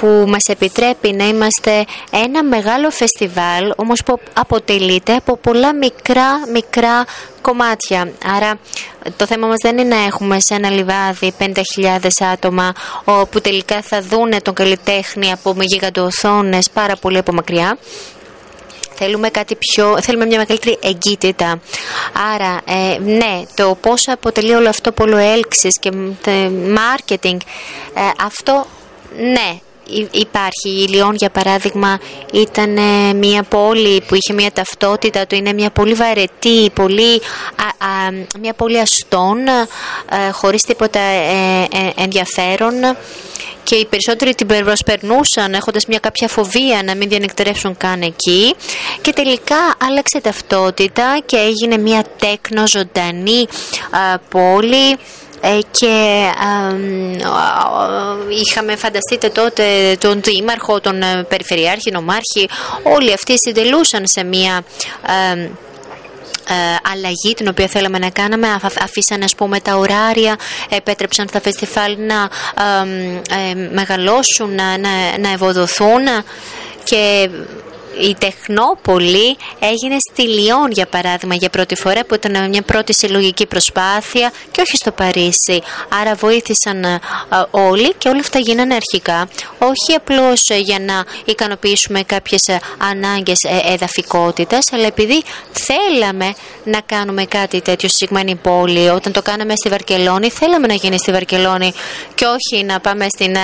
Speaker 1: που μας επιτρέπει να είμαστε ένα μεγάλο φεστιβάλ, όμως που αποτελείται από πολλά μικρά, μικρά κομμάτια. Άρα το θέμα μας δεν είναι να έχουμε σε ένα λιβάδι 5.000 άτομα που τελικά θα δούνε τον καλλιτέχνη από γιγαντοοθόνες πάρα πολύ από μακριά. Θέλουμε, κάτι πιο, θέλουμε μια μεγαλύτερη εγκύτητα. Άρα, ε, ναι, το πώς αποτελεί όλο αυτό πολλοέλξης και marketing, ε, αυτό ναι, υπάρχει. Η Λιόν για παράδειγμα ήταν ε, μια πόλη που είχε μια ταυτότητα του, είναι μια πολύ βαρετή, πολύ, μια πολύ αστών, ε, χωρίς τίποτα ε, ενδιαφέρον και οι περισσότεροι την προσπερνούσαν έχοντας μια κάποια φοβία να μην διανυκτερεύσουν καν εκεί και τελικά άλλαξε ταυτότητα και έγινε μια τέκνο ζωντανή πόλη ε, και είχαμε φανταστείτε τότε τον Δήμαρχο, τον ε, Περιφερειάρχη, Νομάρχη, όλοι αυτοί συντελούσαν σε μια ε, αλλαγή την οποία θέλαμε να κάναμε. Αφήσαν ας πούμε τα ωράρια επέτρεψαν στα φεστιφάλ να μεγαλώσουν να, να, να ευοδοθούν. Και η Τεχνόπολη έγινε στη Λιόν για παράδειγμα για πρώτη φορά που ήταν μια πρώτη συλλογική προσπάθεια και όχι στο Παρίσι. Άρα βοήθησαν ε, όλοι και όλα αυτά γίνανε αρχικά όχι απλώς ε, για να ικανοποιήσουμε κάποιες ε, ανάγκες εδαφικότητας αλλά επειδή θέλαμε να κάνουμε κάτι τέτοιο στη συγκεκριμένη πόλη όταν το κάναμε στη Βαρκελόνη θέλαμε να γίνει στη Βαρκελόνη και όχι να πάμε στην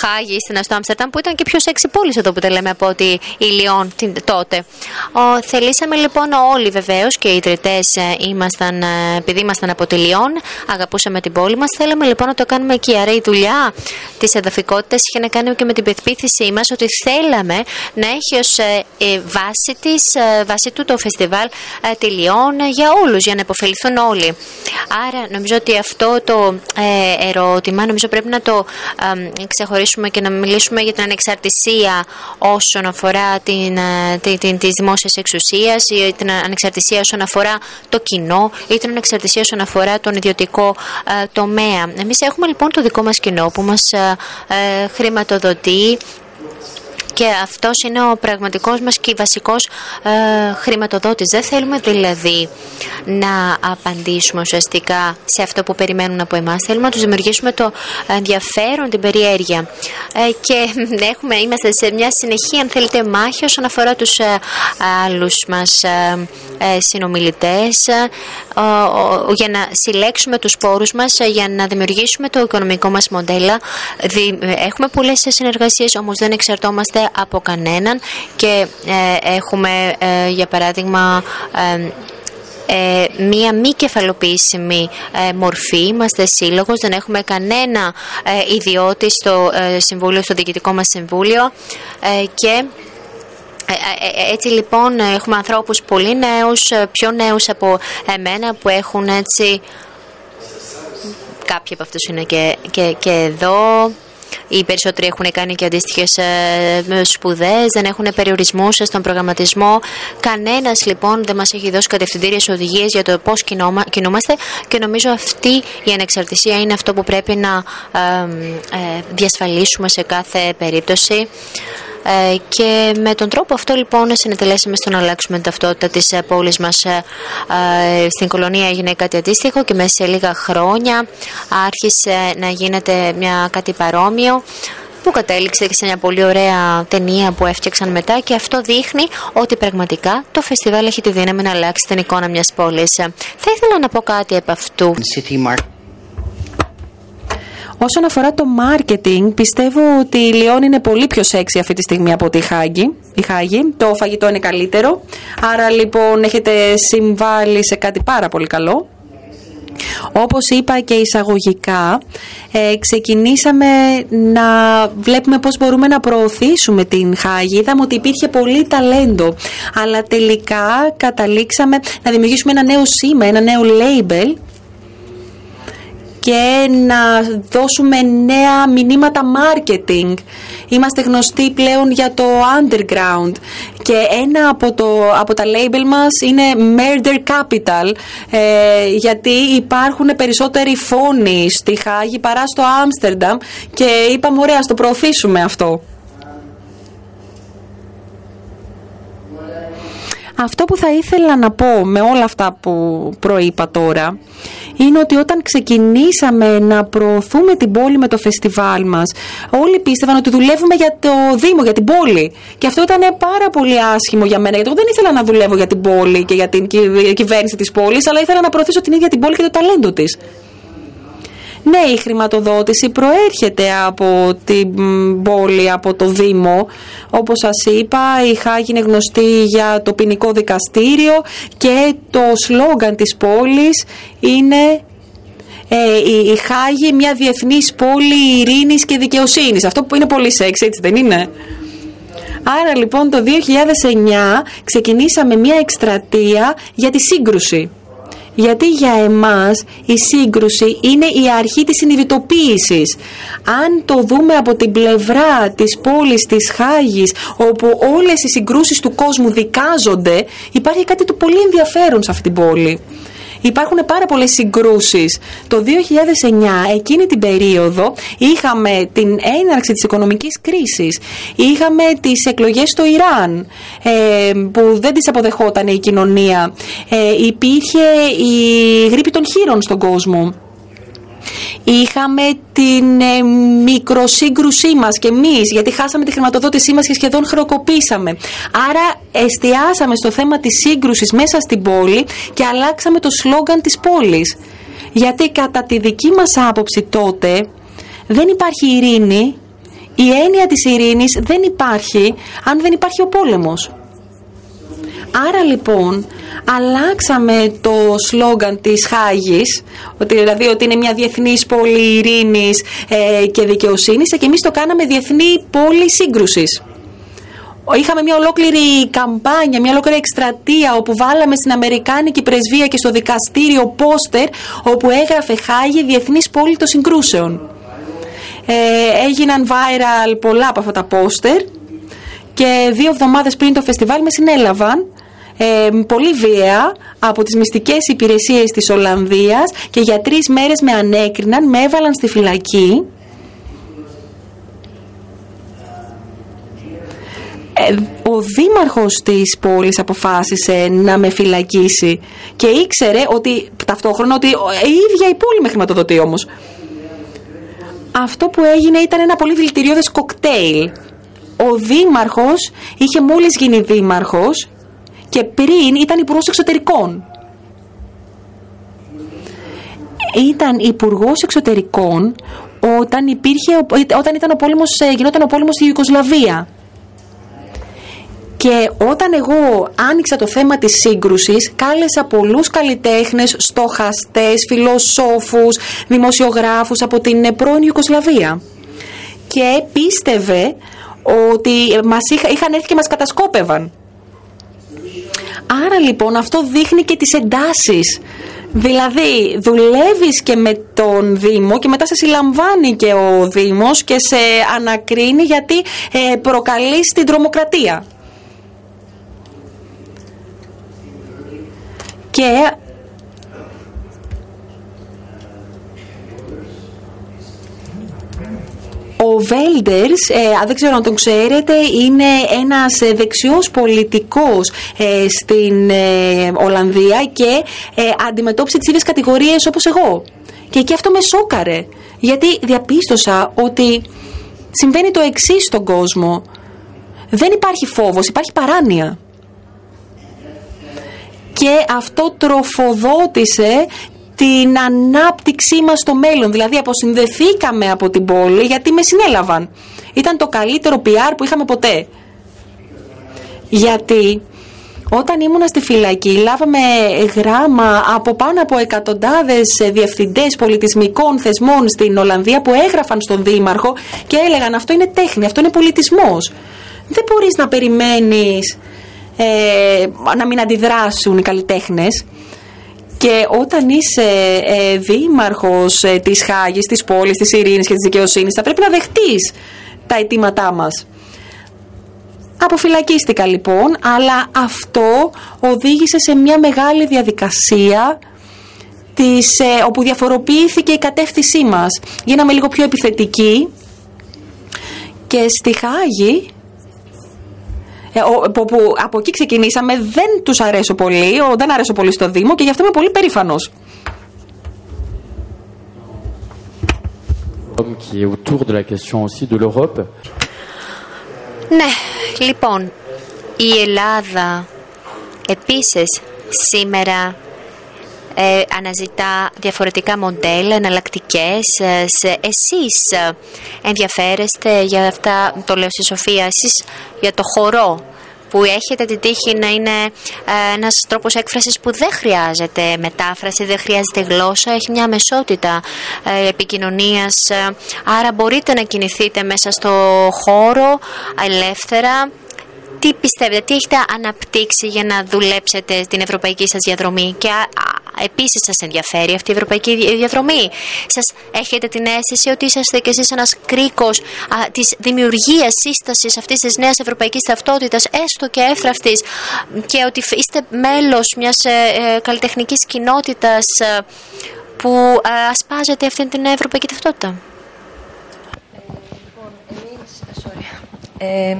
Speaker 1: Χάγη, στην Αστό που ήταν και πιο σεξι πόλης εδώ που τα λέμε από ότι η Λιόν τότε. Ο, θελήσαμε λοιπόν όλοι βεβαίως και οι ιδρυτές ε, ήμασταν, ε, επειδή ήμασταν από τη Λιόν, αγαπούσαμε την πόλη μας. Θέλαμε λοιπόν να το κάνουμε εκεί. Άρα η δουλειά της εδαφικότητας είχε να κάνει και με την πεποίθησή μας ότι θέλαμε να έχει ως ε, βάση, της, βάση του το φεστιβάλ τη Λιόν για όλους, για να υποφεληθούν όλοι. Άρα νομίζω ότι αυτό το ερώτημα νομίζω πρέπει να το ξεχωρίσουμε και να μιλήσουμε για την ανεξαρτησία όσον αφορά την την, ε, την, την, της δημόσιας εξουσίας ή την ανεξαρτησία όσον αφορά το κοινό ή την ανεξαρτησία όσον αφορά τον ιδιωτικό ε, τομέα. Εμείς έχουμε λοιπόν το δικό μας κοινό που μας ε, χρηματοδοτεί και αυτός είναι ο πραγματικός μας και βασικός ε, χρηματοδότης. Δεν θέλουμε δηλαδή να απαντήσουμε ουσιαστικά σε αυτό που περιμένουν από εμάς. Θέλουμε να τους δημιουργήσουμε το ενδιαφέρον, την περιέργεια. Ε, και έχουμε, είμαστε σε μια συνεχή, αν θέλετε, μάχη όσον αφορά τους ε, άλλους μας ε, ε συνομιλητές για να συλλέξουμε τους πόρους μας, για να δημιουργήσουμε το οικονομικό μας μοντέλο. Έχουμε πολλές συνεργασίες, όμως δεν εξαρτώμαστε από κανέναν και ε, έχουμε ε, για παράδειγμα ε, μία μη κεφαλοποιήσιμη μορφή. Είμαστε σύλλογος, δεν έχουμε κανένα ιδιώτη στο συμβούλιο, στο διοικητικό μας συμβούλιο και έτσι λοιπόν έχουμε ανθρώπους πολύ νέους, πιο νέους από εμένα που έχουν έτσι κάποιοι από αυτούς είναι και, και, και εδώ οι περισσότεροι έχουν κάνει και αντίστοιχες σπουδές, δεν έχουν περιορισμούς στον προγραμματισμό. Κανένας λοιπόν δεν μας έχει δώσει κατευθυντήριες οδηγίες για το πώς κινούμαστε και νομίζω αυτή η ανεξαρτησία είναι αυτό που πρέπει να ε, διασφαλίσουμε σε κάθε περίπτωση. Ε, και με τον τρόπο αυτό λοιπόν συνετελέσαμε στο να αλλάξουμε την ταυτότητα της ε, πόλης μας. Ε, στην κολονία έγινε κάτι αντίστοιχο και μέσα σε λίγα χρόνια άρχισε να γίνεται μια κάτι παρόμοιο που κατέληξε και σε μια πολύ ωραία ταινία που έφτιαξαν μετά και αυτό δείχνει ότι πραγματικά το φεστιβάλ έχει τη δύναμη να αλλάξει την εικόνα μιας πόλης. Θα ήθελα να πω κάτι από αυτού.
Speaker 6: Όσον αφορά το marketing, πιστεύω ότι η Λιόν είναι πολύ πιο σεξι αυτή τη στιγμή από τη Χάγη. Η Χάγη. Το φαγητό είναι καλύτερο. Άρα λοιπόν έχετε συμβάλει σε κάτι πάρα πολύ καλό. Όπως είπα και εισαγωγικά, ε, ξεκινήσαμε να βλέπουμε πώς μπορούμε να προωθήσουμε την Χάγη. Είδαμε ότι υπήρχε πολύ ταλέντο, αλλά τελικά καταλήξαμε να δημιουργήσουμε ένα νέο σήμα, ένα νέο label και να δώσουμε νέα μηνύματα marketing. Είμαστε γνωστοί πλέον για το underground και ένα από, το, από τα label μας είναι Murder Capital ε, γιατί υπάρχουν περισσότεροι φόνοι στη Χάγη παρά στο Άμστερνταμ και είπαμε ωραία, ας το προωθήσουμε αυτό. Αυτό που θα ήθελα να πω με όλα αυτά που προείπα τώρα είναι ότι όταν ξεκινήσαμε να προωθούμε την πόλη με το φεστιβάλ μας όλοι πίστευαν ότι δουλεύουμε για το Δήμο, για την πόλη και αυτό ήταν πάρα πολύ άσχημο για μένα γιατί εγώ δεν ήθελα να δουλεύω για την πόλη και για την κυβέρνηση της πόλης αλλά ήθελα να προωθήσω την ίδια την πόλη και το ταλέντο της. Ναι, η χρηματοδότηση προέρχεται από την πόλη, από το Δήμο. Όπως σας είπα, η Χάγη είναι γνωστή για το ποινικό δικαστήριο και το σλόγκαν της πόλης είναι ε, η, Χάγη μια διεθνής πόλη ειρήνης και δικαιοσύνης. Αυτό που είναι πολύ σεξ, έτσι δεν είναι; Άρα λοιπόν το 2009 ξεκινήσαμε μια εκστρατεία για τη σύγκρουση. Γιατί για εμάς η σύγκρουση είναι η αρχή της συνειδητοποίησης. Αν το δούμε από την πλευρά της πόλης της Χάγης, όπου όλες οι συγκρούσεις του κόσμου δικάζονται, υπάρχει κάτι το πολύ ενδιαφέρον σε αυτή την πόλη. Υπάρχουν πάρα πολλές συγκρούσεις. Το 2009, εκείνη την περίοδο, είχαμε την έναρξη της οικονομικής κρίσης. Είχαμε τις εκλογές στο Ιράν, ε, που δεν τις αποδεχόταν η κοινωνία. Ε, υπήρχε η γρήπη των χείρων στον κόσμο. Είχαμε την ε, μικροσύγκρουσή μας και εμείς, γιατί χάσαμε τη χρηματοδότησή μας και σχεδόν χρεοκοπήσαμε. Άρα εστιάσαμε στο θέμα της σύγκρουσης μέσα στην πόλη και αλλάξαμε το σλόγκαν της πόλης. Γιατί κατά τη δική μας άποψη τότε δεν υπάρχει ειρήνη, η έννοια της ειρήνης δεν υπάρχει αν δεν υπάρχει ο πόλεμος. Άρα λοιπόν αλλάξαμε το σλόγκαν της Χάγης, ότι, δηλαδή ότι είναι μια διεθνής πόλη ειρήνης ε, και δικαιοσύνης και εμείς το κάναμε διεθνή πόλη σύγκρουσης. Είχαμε μια ολόκληρη καμπάνια, μια ολόκληρη εκστρατεία όπου βάλαμε στην Αμερικάνικη πρεσβεία και στο δικαστήριο πόστερ όπου έγραφε Χάγη Διεθνής Πόλη των Συγκρούσεων. Ε, έγιναν viral πολλά από αυτά τα πόστερ και δύο εβδομάδες πριν το φεστιβάλ με συνέλαβαν ε, πολύ βία από τις μυστικές υπηρεσίες της Ολλανδίας και για τρεις μέρες με ανέκριναν, με έβαλαν στη φυλακή. Ε, ο δήμαρχος της πόλης αποφάσισε να με φυλακίσει και ήξερε ότι ταυτόχρονα ότι η ίδια η πόλη με χρηματοδοτεί όμως. Αυτό που έγινε ήταν ένα πολύ δηλητηριώδες κοκτέιλ. Ο δήμαρχος είχε μόλις γίνει δήμαρχος και πριν ήταν υπουργός εξωτερικών. Ήταν υπουργός εξωτερικών όταν, υπήρχε, όταν ήταν ο πόλεμος, ε, γινόταν ο πόλεμος στη Ιουκοσλαβία. Και όταν εγώ άνοιξα το θέμα της σύγκρουσης, κάλεσα πολλούς καλλιτέχνες, στοχαστές, φιλοσόφους, δημοσιογράφους από την πρώην Ιουκοσλαβία. Και πίστευε ότι μας είχαν έρθει και μας κατασκόπευαν. Άρα λοιπόν αυτό δείχνει και τις εντάσεις. Δηλαδή δουλεύεις και με τον Δήμο και μετά σε συλλαμβάνει και ο Δήμος και σε ανακρίνει γιατί ε, προκαλείς την τρομοκρατία. Και Ο Βέλντερς, ε, δεν ξέρω αν τον ξέρετε, είναι ένας ε, δεξιός πολιτικός ε, στην ε, Ολλανδία και ε, αντιμετώπισε τις ίδιες κατηγορίες όπως εγώ. Και εκεί αυτό με σόκαρε, γιατί διαπίστωσα ότι συμβαίνει το εξής στον κόσμο. Δεν υπάρχει φόβος, υπάρχει παράνοια και αυτό τροφοδότησε την ανάπτυξή μας στο μέλλον. Δηλαδή αποσυνδεθήκαμε από την πόλη γιατί με συνέλαβαν. Ήταν το καλύτερο PR που είχαμε ποτέ. Γιατί Όταν ήμουνα στη φυλακή, λάβαμε γράμμα από πάνω από εκατοντάδες διευθυντές πολιτισμικών θεσμών στην Ολλανδία που έγραφαν στον Δήμαρχο και έλεγαν αυτό είναι τέχνη, αυτό είναι πολιτισμός. Δεν μπορείς να περιμένεις ε, να μην αντιδράσουν οι καλλιτέχνες. Και όταν είσαι ε, δήμαρχος ε, της Χάγης, της πόλης, της ειρήνης και της δικαιοσύνης, θα πρέπει να δεχτείς τα αιτήματά μας. Αποφυλακίστηκα λοιπόν, αλλά αυτό οδήγησε σε μια μεγάλη διαδικασία της, ε, όπου διαφοροποιήθηκε η κατεύθυνσή μας. Γίναμε λίγο πιο επιθετικοί και στη Χάγη ε, που, που, από εκεί ξεκινήσαμε, δεν τους αρέσω πολύ, δεν αρέσω πολύ στο Δήμο και γι' αυτό είμαι πολύ περήφανος.
Speaker 2: qui est autour de la question aussi de l'Europe.
Speaker 1: Ναι, λοιπόν, η Ελλάδα επίσης σήμερα ε, αναζητά διαφορετικά μοντέλα, εναλλακτικές. Ε, εσείς ε, ενδιαφέρεστε για αυτά, το λέω στη Σοφία, εσείς για το χορό που έχετε την τύχη να είναι ε, ένας τρόπος έκφρασης που δεν χρειάζεται μετάφραση, δεν χρειάζεται γλώσσα, έχει μια μεσότητα ε, επικοινωνίας, άρα μπορείτε να κινηθείτε μέσα στο χώρο ελεύθερα τι πιστεύετε, τι έχετε αναπτύξει για να δουλέψετε στην ευρωπαϊκή σας διαδρομή; Και επίσης σας ενδιαφέρει αυτή η ευρωπαϊκή διαδρομή; Σας έχετε την αίσθηση ότι είσαστε κι εσείς ένας κρίκος α, της δημιουργίας, σύστασης αυτής της νέας ευρωπαϊκής ταυτότητας, έστω και εύθραυστης και ότι είστε μέλος μιας ε, ε καλλιτεχνικής κοινότητας ε, που ε, ασπάζεται αυτή την ευρωπαϊκή ταυτότητα;
Speaker 3: Ε,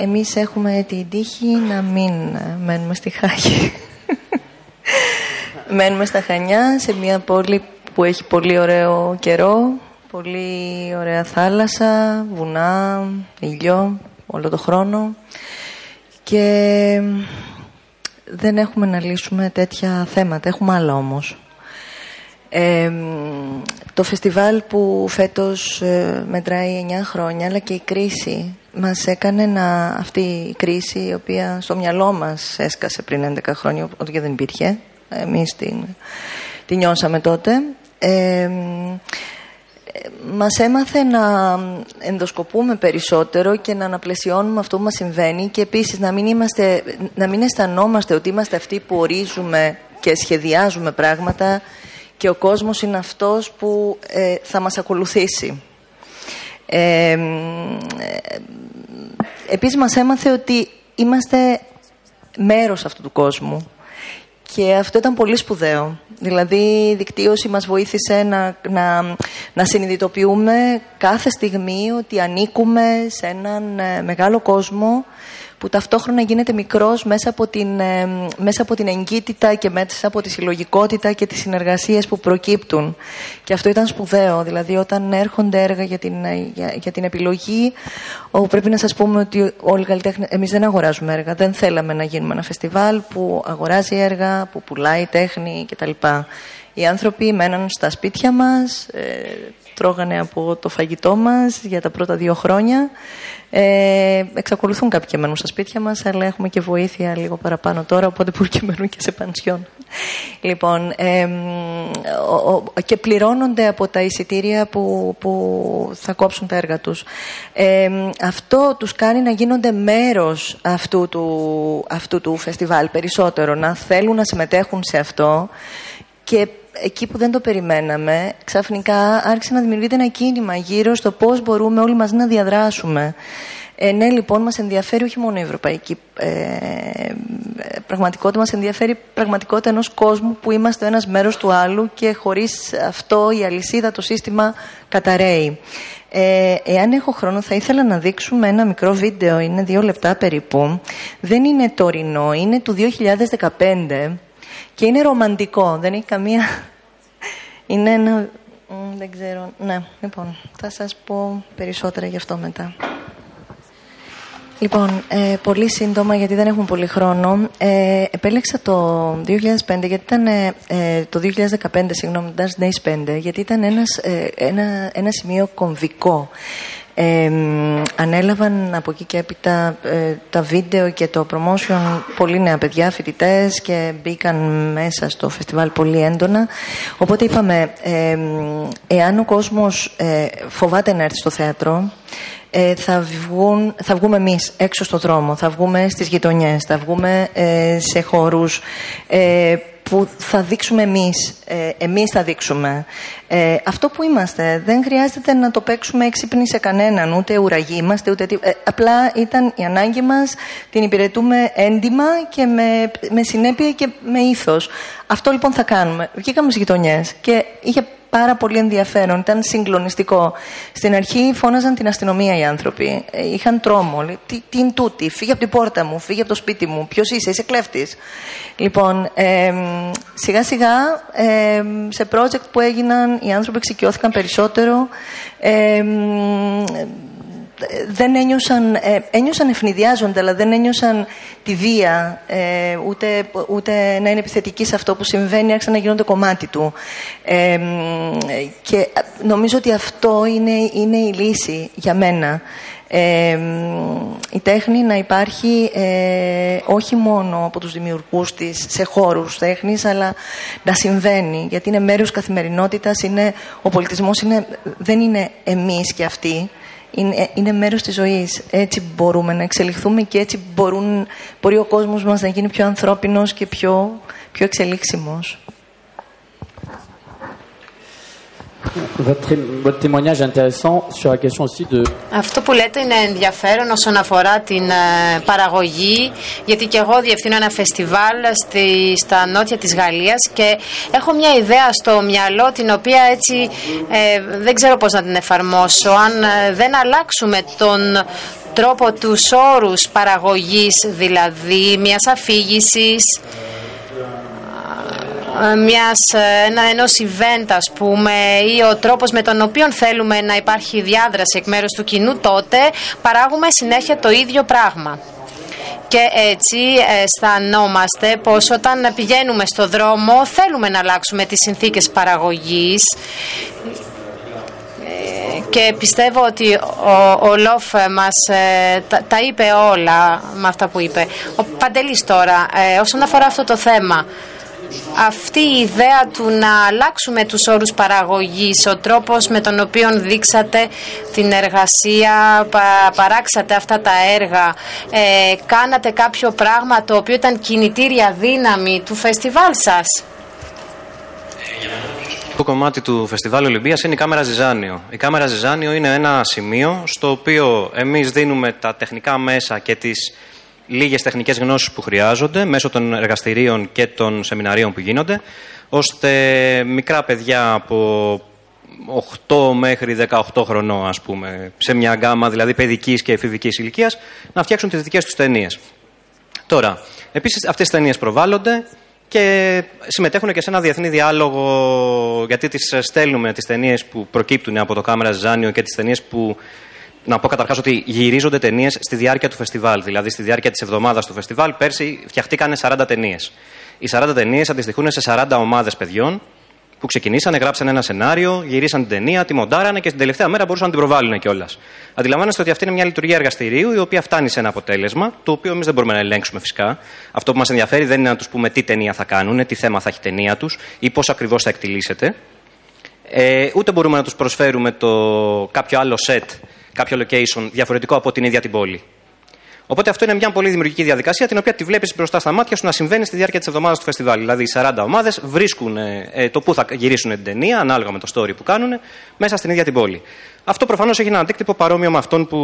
Speaker 3: εμείς έχουμε την τύχη να μην μένουμε στη Χάγη. μένουμε στα Χανιά, σε μια πόλη που έχει πολύ ωραίο καιρό, πολύ ωραία θάλασσα, βουνά, ήλιο, όλο το χρόνο. Και δεν έχουμε να λύσουμε τέτοια θέματα, έχουμε άλλα όμως. το φεστιβάλ που φέτος ε, μετράει 9 χρόνια, αλλά και η κρίση μας έκανε να, αυτή η κρίση η οποία στο μυαλό μας έσκασε πριν 11 χρόνια ότι και δεν υπήρχε εμείς την, την νιώσαμε τότε ε, μας έμαθε να ενδοσκοπούμε περισσότερο και να αναπλαισιώνουμε αυτό που μας συμβαίνει και επίσης να μην, είμαστε, να μην αισθανόμαστε ότι είμαστε αυτοί που ορίζουμε και σχεδιάζουμε πράγματα και ο κόσμος είναι αυτός που ε, θα μας ακολουθήσει. Ε, επίσης μας έμαθε ότι είμαστε μέρος αυτού του κόσμου και αυτό ήταν πολύ σπουδαίο. Δηλαδή η δικτύωση μας βοήθησε να, να, να συνειδητοποιούμε κάθε στιγμή ότι ανήκουμε σε έναν ε, μεγάλο κόσμο που ταυτόχρονα γίνεται μικρός μέσα από την, ε, μέσα από την εγκύτητα και μέσα από τη συλλογικότητα και τις συνεργασίες που προκύπτουν. Και αυτό ήταν σπουδαίο. Δηλαδή όταν έρχονται έργα για την, ε, για, την επιλογή, ο, πρέπει να σας πούμε ότι όλοι οι καλλιτέχνες, εμείς δεν αγοράζουμε έργα. Δεν θέλαμε να γίνουμε ένα φεστιβάλ που αγοράζει έργα, που πουλάει τέχνη κτλ. Οι άνθρωποι μέναν στα σπίτια μας, ε, τρώγανε από το φαγητό μας για τα πρώτα δύο χρόνια. Ε, εξακολουθούν κάποιοι και μένουν στα σπίτια μας, αλλά έχουμε και βοήθεια λίγο παραπάνω τώρα, οπότε μπορεί και μένουν και σε πανσιόν. Λοιπόν, ε, και πληρώνονται από τα εισιτήρια που, που θα κόψουν τα έργα τους. Ε, αυτό τους κάνει να γίνονται μέρος αυτού του, αυτού του φεστιβάλ περισσότερο, να θέλουν να συμμετέχουν σε αυτό και εκεί που δεν το περιμέναμε, ξαφνικά άρχισε να δημιουργείται ένα κίνημα γύρω στο πώς μπορούμε όλοι μαζί να διαδράσουμε. Ε, ναι, λοιπόν, μας ενδιαφέρει όχι μόνο η ευρωπαϊκή ε, πραγματικότητα, μας ενδιαφέρει η πραγματικότητα ενός κόσμου που είμαστε ένας μέρος του άλλου και χωρίς αυτό η αλυσίδα, το σύστημα καταραίει. Ε, εάν έχω χρόνο θα ήθελα να δείξουμε ένα μικρό βίντεο, είναι δύο λεπτά περίπου. Δεν είναι τωρινό, είναι του 2015 και είναι ρομαντικό, δεν έχει καμία... Είναι ένα... Δεν ξέρω. Ναι, λοιπόν, θα σας πω περισσότερα γι' αυτό μετά. Λοιπόν, ε, πολύ σύντομα, γιατί δεν έχουμε πολύ χρόνο. Ε, επέλεξα το 2005, γιατί ήταν ε, ε το 2015, συγγνώμη, Dance Days 5, γιατί ήταν ένας, ε, ένα, ένα σημείο κομβικό. Ε, ανέλαβαν από εκεί και έπειτα ε, τα βίντεο και το promotion πολύ νέα παιδιά, φοιτητές και μπήκαν μέσα στο φεστιβάλ πολύ έντονα. Οπότε είπαμε, ε, εάν ο κόσμος ε, φοβάται να έρθει στο θέατρο, ε, θα, βγουν, θα βγούμε εμείς έξω στο δρόμο, θα βγούμε στις γειτονιές, θα βγούμε ε, σε χώρους ε, που θα δείξουμε εμείς, ε, εμείς θα δείξουμε. Ε, αυτό που είμαστε, δεν χρειάζεται να το παίξουμε έξυπνοι σε κανέναν, ούτε ουραγοί είμαστε, ούτε ε, απλά ήταν η ανάγκη μας, την υπηρετούμε έντιμα και με, με συνέπεια και με ήθος. Αυτό λοιπόν θα κάνουμε. Βγήκαμε στις γειτονιές και είχε πάρα πολύ ενδιαφέρον, ήταν συγκλονιστικό. Στην αρχή φώναζαν την αστυνομία οι άνθρωποι. Ε, είχαν τρόμο. Τι, τι είναι τούτη, φύγε από την πόρτα μου, φύγε από το σπίτι μου. Ποιος είσαι, είσαι κλέφτης. Λοιπόν, ε, σιγά σιγά ε, σε project που έγιναν οι άνθρωποι εξοικειώθηκαν περισσότερο. Ε, δεν ένιωσαν, ε, ένιωσαν ευνηδιάζονται, αλλά δεν ένιωσαν τη βία, ε, ούτε, ούτε να είναι επιθετικοί σε αυτό που συμβαίνει, άρχισαν να γίνονται κομμάτι του. Ε, και νομίζω ότι αυτό είναι, είναι η λύση για μένα. Ε, η τέχνη να υπάρχει ε, όχι μόνο από τους δημιουργούς της σε χώρους τέχνης αλλά να συμβαίνει γιατί είναι μέρος καθημερινότητας είναι, ο πολιτισμός είναι, δεν είναι εμείς και αυτοί είναι, είναι μέρος της ζωής. Έτσι μπορούμε να εξελιχθούμε και έτσι μπορούν, μπορεί ο κόσμος μας να γίνει πιο ανθρώπινος και πιο, πιο εξελίξιμος.
Speaker 2: Votre témoignage intéressant sur la question aussi de...
Speaker 7: Αυτό που λέτε είναι ενδιαφέρον όσον αφορά την ε, παραγωγή, γιατί και εγώ διευθύνω ένα φεστιβάλ στη, στα νότια της Γαλλίας και έχω μια ιδέα στο μυαλό την οποία έτσι ε, δεν ξέρω πώς να την εφαρμόσω. Αν ε, δεν αλλάξουμε τον τρόπο τους όρους παραγωγής, δηλαδή μιας αφήγησης, ε, μιας, ε, ένα, ενός event ας πούμε ή ο τρόπος με τον οποίο θέλουμε να υπάρχει διάδραση εκ μέρους του κοινού τότε παράγουμε συνέχεια το ίδιο πράγμα. Και έτσι αισθανόμαστε πως όταν πηγαίνουμε στο δρόμο θέλουμε να αλλάξουμε τις συνθήκες παραγωγής ε, και πιστεύω ότι ο, ο Λόφ μας τα, είπε όλα με αυτά που είπε. Ο Παντελής τώρα, όσον αφορά αυτό το θέμα, αυτή η ιδέα του να αλλάξουμε τους όρους παραγωγής, ο τρόπος με τον οποίο δείξατε την εργασία, παράξατε αυτά τα έργα, ε, κάνατε κάποιο πράγμα το οποίο ήταν κινητήρια δύναμη του φεστιβάλ σας;
Speaker 4: Το κομμάτι του Φεστιβάλ Ολυμπίας είναι η κάμερα Ζιζάνιο. Η κάμερα Ζιζάνιο είναι ένα σημείο στο οποίο εμείς δίνουμε τα τεχνικά μέσα και τις λίγες τεχνικές γνώσεις που χρειάζονται μέσω των εργαστηρίων και των σεμιναρίων που γίνονται, ώστε μικρά παιδιά από 8 μέχρι 18 χρονών, ας πούμε, σε μια γκάμα δηλαδή παιδικής και εφηβικής ηλικίας, να φτιάξουν τις δικές τους ταινίες. Τώρα, επίσης αυτές οι ταινίες προβάλλονται και συμμετέχουν και σε ένα διεθνή διάλογο, γιατί τις στέλνουμε τις ταινίες που προκύπτουν από το Κάμερα Ζάνιο και τις ταινίες που να πω καταρχάς ότι γυρίζονται ταινίες στη διάρκεια του φεστιβάλ. Δηλαδή, στη διάρκεια της εβδομάδας του φεστιβάλ, πέρσι φτιαχτήκανε 40 ταινίες. Οι 40 ταινίες αντιστοιχούν σε 40 ομάδες παιδιών που ξεκινήσανε, γράψαν ένα σενάριο, γυρίσαν την ταινία, τη μοντάρανε και την τελευταία μέρα μπορούσαν να την προβάλλουν κιόλας. Αντιλαμβάνεστε ότι αυτή είναι μια λειτουργία εργαστηρίου η οποία φτάνει σε ένα αποτέλεσμα, το οποίο εμείς δεν μπορούμε να ελέγξουμε φυσικά. Αυτό που μας ενδιαφέρει δεν είναι να τους πούμε τι ταινία θα κάνουν, τι θέμα θα έχει ταινία τους ή πώς ακριβώς θα εκτιλήσετε. Ε, ούτε μπορούμε να τους προσφέρουμε το κάποιο άλλο σετ κάποιο location διαφορετικό από την ίδια την πόλη. Οπότε αυτό είναι μια πολύ δημιουργική διαδικασία, την οποία τη βλέπεις μπροστά στα μάτια σου να συμβαίνει στη διάρκεια της εβδομάδας του φεστιβάλ. Δηλαδή, 40 ομάδες βρίσκουν ε, ε, το πού θα γυρίσουν την ταινία, ανάλογα με το story που κάνουν, μέσα στην ίδια την πόλη. Αυτό προφανώς έχει ένα αντίκτυπο παρόμοιο με αυτόν που,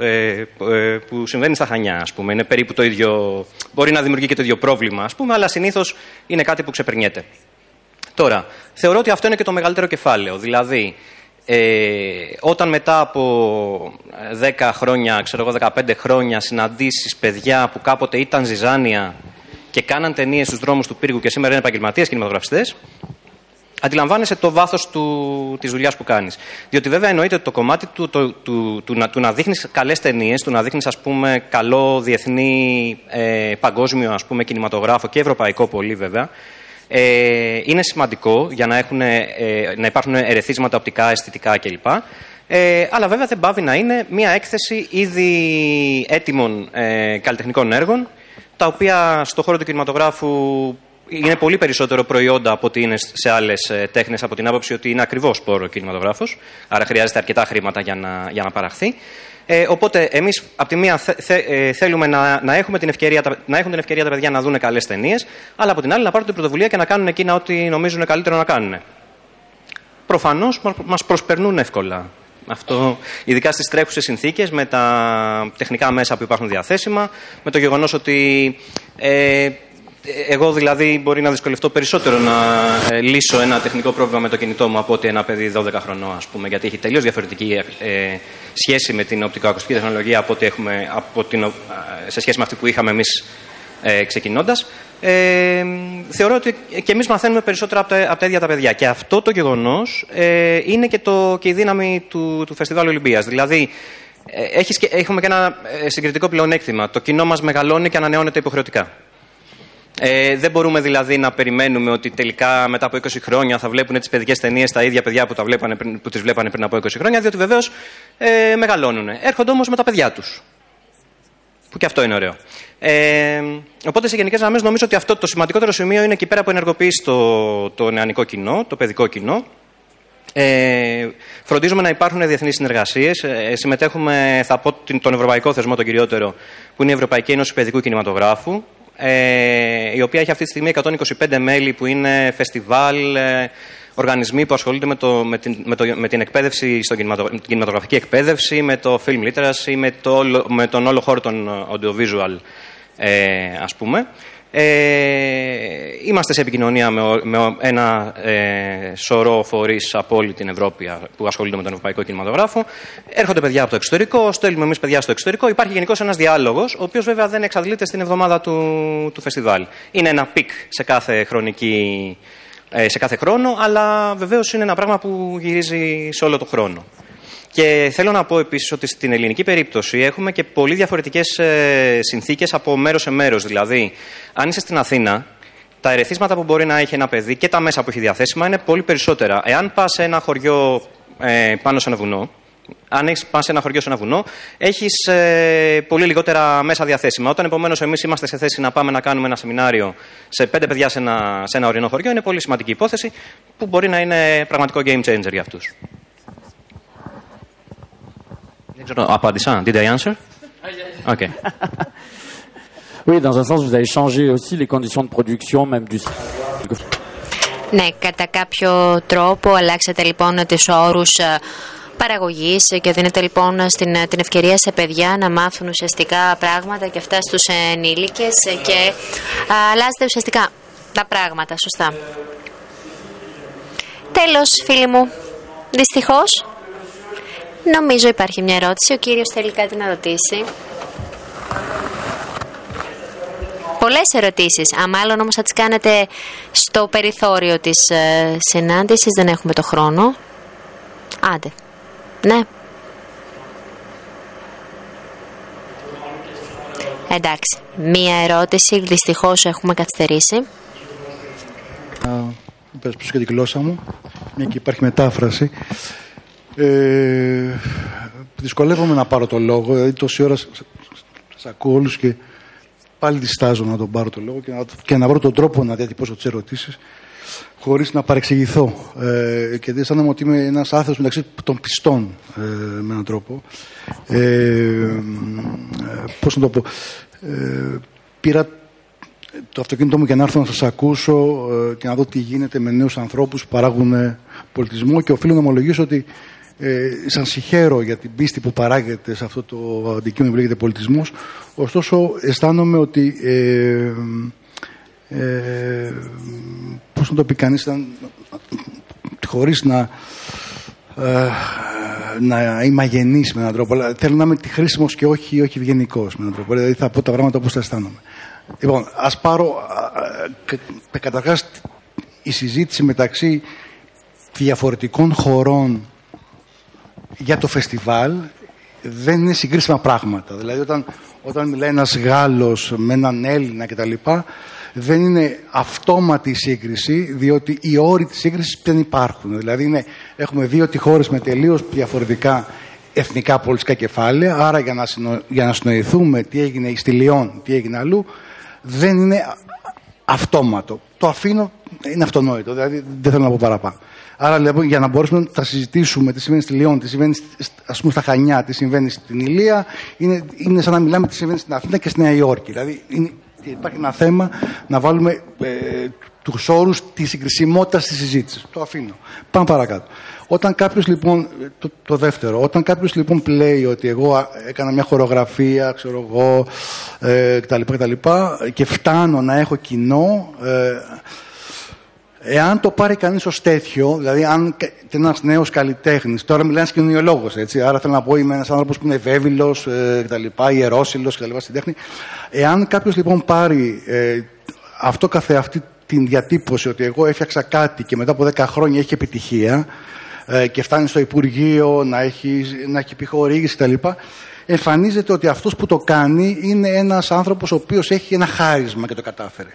Speaker 4: ε, ε, που συμβαίνει στα Χανιά, ας πούμε. Είναι περίπου το ίδιο. Μπορεί να δημιουργεί και το ίδιο πρόβλημα, ας πούμε, αλλά συνήθως είναι κάτι που ξεπερνιέται. Τώρα, θεωρώ ότι αυτό είναι και το μεγαλύτερο κεφάλαιο. Δηλαδή, ε, όταν μετά από 10 χρόνια, ξέρω εγώ 15 χρόνια συναντήσεις παιδιά που κάποτε ήταν ζυζάνια και κάναν ταινίες στους δρόμους του πύργου και σήμερα είναι επαγγελματίες κινηματογραφιστές, αντιλαμβάνεσαι το βάθος του, της δουλειάς που κάνεις. Διότι βέβαια εννοείται το κομμάτι του, του, του, του, να, του να δείχνεις καλές ταινίες, του να δείχνεις ας πούμε καλό διεθνή ε, παγκόσμιο ας πούμε κινηματογράφο και ευρωπαϊκό πολύ βέβαια, ε, είναι σημαντικό για να, έχουν, ε, να υπάρχουν ερεθίσματα οπτικά, αισθητικά κλπ. Ε, Ε, αλλά βέβαια δεν πάβει να είναι μια έκθεση ήδη έτοιμων ε, καλλιτεχνικών έργων, τα οποία στο χώρο του κινηματογράφου είναι πολύ περισσότερο προϊόντα από ότι είναι σε άλλες τέχνες, από την άποψη ότι είναι ακριβώς πόρο κινηματογράφος. Άρα χρειάζεται αρκετά χρήματα για να, για να παραχθεί. Ε, οπότε, εμείς από τη μία ε, θέλουμε να, να, έχουμε την ευκαιρία, να έχουν την ευκαιρία τα παιδιά να δουν καλές ταινίες, αλλά από την άλλη να πάρουν την πρωτοβουλία και να κάνουν εκείνα ό,τι νομίζουν καλύτερο να κάνουν. Προφανώς μας προσπερνούν εύκολα. Αυτό, ειδικά στις τρέχουσες συνθήκες, με τα τεχνικά μέσα που υπάρχουν διαθέσιμα, με το γεγονός ότι ε, εγώ δηλαδή μπορεί να δυσκολευτώ περισσότερο να ε, λύσω ένα τεχνικό πρόβλημα με το κινητό μου από ότι ένα παιδί 12 χρονών, ας πούμε, γιατί έχει τελείως διαφορετική ε, σχέση με την οπτικοακουστική τεχνολογία από ότι έχουμε, από την, σε σχέση με αυτή που είχαμε εμείς ε, ξεκινώντας. Ε, θεωρώ ότι και εμείς μαθαίνουμε περισσότερα από τα, από τα ίδια τα παιδιά. Και αυτό το γεγονός ε, είναι και, το, και η δύναμη του, του Φεστιβάλ Ολυμπίας. Δηλαδή, ε, έχεις, έχουμε και ένα ε, συγκριτικό πλεονέκτημα. Το κοινό μας μεγαλώνει και ανανεώνεται υποχρεωτικά. Ε, δεν μπορούμε δηλαδή να περιμένουμε ότι τελικά μετά από 20 χρόνια θα βλέπουν τι παιδικέ ταινίες τα ίδια παιδιά που, τα βλέπανε, που τις βλέπανε πριν από 20 χρόνια, διότι βεβαίως ε, μεγαλώνουν. Έρχονται όμως με τα παιδιά τους. Που και αυτό είναι ωραίο. Ε, οπότε σε γενικές γραμμές νομίζω ότι αυτό το σημαντικότερο σημείο είναι εκεί πέρα που ενεργοποιείς το, το νεανικό κοινό, το παιδικό κοινό. Ε, φροντίζουμε να υπάρχουν διεθνείς συνεργασίες. Ε, συμμετέχουμε, θα πω, τον Ευρωπαϊκό Θεσμό, τον κυριότερο, που είναι η Ευρωπαϊκή Ένωση Παιδικού Κινηματογράφου, ε, η οποία έχει αυτή τη στιγμή 125 μέλη που είναι φεστιβάλ, ε, οργανισμοί που ασχολούνται με, το, με, την, με, το, με την εκπαίδευση, στην κινηματογραφική εκπαίδευση, με το film literacy, με, το, με τον όλο χώρο των audiovisual, ε, ας πούμε. Ε, είμαστε σε επικοινωνία με, με ένα ε, σωρό φορείς από όλη την Ευρώπη που ασχολούνται με τον Ευρωπαϊκό Κινηματογράφο. Έρχονται παιδιά από το εξωτερικό, στέλνουμε εμείς παιδιά στο εξωτερικό. Υπάρχει γενικώς ένας διάλογος, ο οποίος βέβαια δεν εξαντλείται στην εβδομάδα του, του φεστιβάλ. Είναι ένα peak σε κάθε χρονική. Ε, σε κάθε χρόνο, αλλά βεβαίως είναι ένα πράγμα που γυρίζει σε όλο το χρόνο. Και θέλω να πω επίσης ότι στην ελληνική περίπτωση έχουμε και πολύ διαφορετικές ε, συνθήκες από μέρος σε μέρος. Δηλαδή, αν είσαι στην Αθήνα, τα ερεθίσματα που μπορεί να έχει ένα παιδί και τα μέσα που έχει διαθέσιμα είναι πολύ περισσότερα. Εάν πας σε ένα χωριό ε, πάνω σε ένα βουνό, αν έχεις πας σε ένα χωριό σε ένα βουνό, έχεις ε, πολύ λιγότερα μέσα διαθέσιμα. Όταν επομένως εμείς είμαστε σε θέση να πάμε να κάνουμε ένα σεμινάριο σε πέντε παιδιά σε ένα, σε ένα ορεινό χωριό, είναι πολύ σημαντική υπόθεση που μπορεί να είναι πραγματικό game changer για αυτούς. Απάντησα. Did I answer? Okay.
Speaker 2: Oui, dans un sens, vous avez changé aussi les conditions de production, même du.
Speaker 1: Ναι, κατά κάποιο τρόπο αλλάξατε λοιπόν τις όρους ε, παραγωγής και δίνετε λοιπόν στην, την ευκαιρία σε παιδιά να μάθουν ουσιαστικά πράγματα και αυτά στους ενήλικες και αλλάζετε ουσιαστικά τα πράγματα, σωστά. Τέλος, φίλοι μου, δυστυχώς Νομίζω υπάρχει μια ερώτηση. Ο κύριος θέλει κάτι να ρωτήσει. Πολλές ερωτήσεις. Α, μάλλον όμως θα τις κάνετε στο περιθώριο της ε, συνάντησης. Δεν έχουμε το χρόνο. Άντε. Ναι. Εντάξει. Μία ερώτηση. Δυστυχώς έχουμε καθυστερήσει.
Speaker 8: Α, πες και τη γλώσσα μου. Μια και υπάρχει μετάφραση. Ε, δυσκολεύομαι να πάρω το λόγο, δηλαδή τόση ώρα σας ακούω όλους και πάλι διστάζω να τον πάρω το λόγο και να, και να βρω τον τρόπο να διατυπώσω τις ερωτήσεις χωρίς να παρεξηγηθώ. Ε, και αισθάνομαι ότι είμαι ένας άνθρωπος μεταξύ των πιστών ε, με έναν τρόπο. Ε, ε, πώς να το πω. Ε, πήρα το αυτοκίνητό μου για να έρθω να σας ακούσω ε, και να δω τι γίνεται με νέους ανθρώπους που παράγουν πολιτισμό και οφείλω να ομολογήσω ότι ε, σαν συγχαίρω για την πίστη που παράγεται σε αυτό το αντικείμενο που λέγεται πολιτισμός. Ωστόσο, αισθάνομαι ότι ε, ε, πώς να το πει κανείς, χωρίς να, ε, να είμαι αγενής με έναν τρόπο, αλλά θέλω να είμαι χρήσιμος και όχι, όχι ευγενικός με έναν τρόπο. Δηλαδή θα πω τα πράγματα όπως τα αισθάνομαι. Λοιπόν, ας πάρω καταρχάς η συζήτηση μεταξύ διαφορετικών χωρών για το φεστιβάλ δεν είναι συγκρίσιμα πράγματα. Δηλαδή όταν, όταν μιλάει ένας Γάλλος με έναν Έλληνα κτλ. δεν είναι αυτόματη η σύγκριση, διότι οι όροι της σύγκρισης δεν υπάρχουν. Δηλαδή είναι Έχουμε δει ότι χώρες με τελείως διαφορετικά εθνικά πολιτικά κεφάλαια, άρα για να, συνο... για να συνοηθούμε τι έγινε στη Λιόν, τι έγινε αλλού, δεν είναι αυτόματο. Το αφήνω, είναι αυτονόητο, δηλαδή δεν θέλω να πω παραπάνω. Άρα λοιπόν για να μπορέσουμε να συζητήσουμε τι συμβαίνει στη Λιόν, τι συμβαίνει ας πούμε, στα Χανιά, τι συμβαίνει στην Ηλία, είναι, είναι σαν να μιλάμε τι συμβαίνει στην Αθήνα και στη Νέα Υόρκη. Δηλαδή είναι, υπάρχει ένα θέμα να βάλουμε ε, τους όρους της συγκρισιμότητας της συζήτησης. Το αφήνω. Πάμε παρακάτω. Όταν κάποιος λοιπόν. Το, το δεύτερο. Όταν κάποιος λοιπόν λέει ότι εγώ έκανα μια χορογραφία, ξέρω εγώ, ε, κτλ, κτλ. και φτάνω να έχω κοινό. Ε, Εάν το πάρει κανείς ως τέτοιο, δηλαδή αν ένας νέος καλλιτέχνης, τώρα μιλάει ένα κοινωνιολόγο, έτσι, άρα θέλω να πω είμαι ένας άνθρωπος που είναι βέβαιλο ε, κτλ., ιερόσιλος κτλ. στην τέχνη. Εάν κάποιος λοιπόν πάρει ε, αυτό καθεαυτή την διατύπωση ότι εγώ έφτιαξα κάτι και μετά από 10 χρόνια έχει επιτυχία ε, και φτάνει στο Υπουργείο να έχει, να έχει επιχορήγηση κτλ. Εμφανίζεται ότι αυτός που το κάνει είναι ένας άνθρωπος ο οποίος έχει ένα χάρισμα και το κατάφερε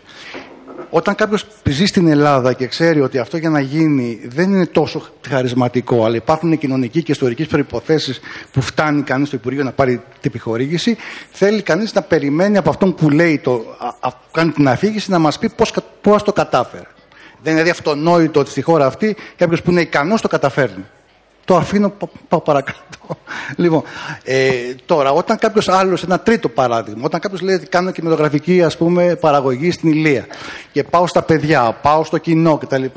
Speaker 8: όταν κάποιος ζει στην Ελλάδα και ξέρει ότι αυτό για να γίνει δεν είναι τόσο χαρισματικό, αλλά υπάρχουν κοινωνικοί και ιστορικές προποθέσει που φτάνει κανείς στο Υπουργείο να πάρει την επιχορήγηση, θέλει κανείς να περιμένει από αυτόν που λέει το, α, κάνει την αφήγηση να μας πει πώς το κατάφερε. Δεν είναι δηλαδή αυτονόητο ότι στη χώρα αυτή κάποιος που είναι ικανός το καταφέρνει. Το αφήνω, πάω παρακάτω. Λοιπόν, ε, τώρα, όταν κάποιος άλλος, ένα τρίτο παράδειγμα, όταν κάποιος λέει ότι κάνω κινηματογραφική ας πούμε, παραγωγή στην Ηλία και πάω στα παιδιά, πάω στο κοινό κτλ. Ε,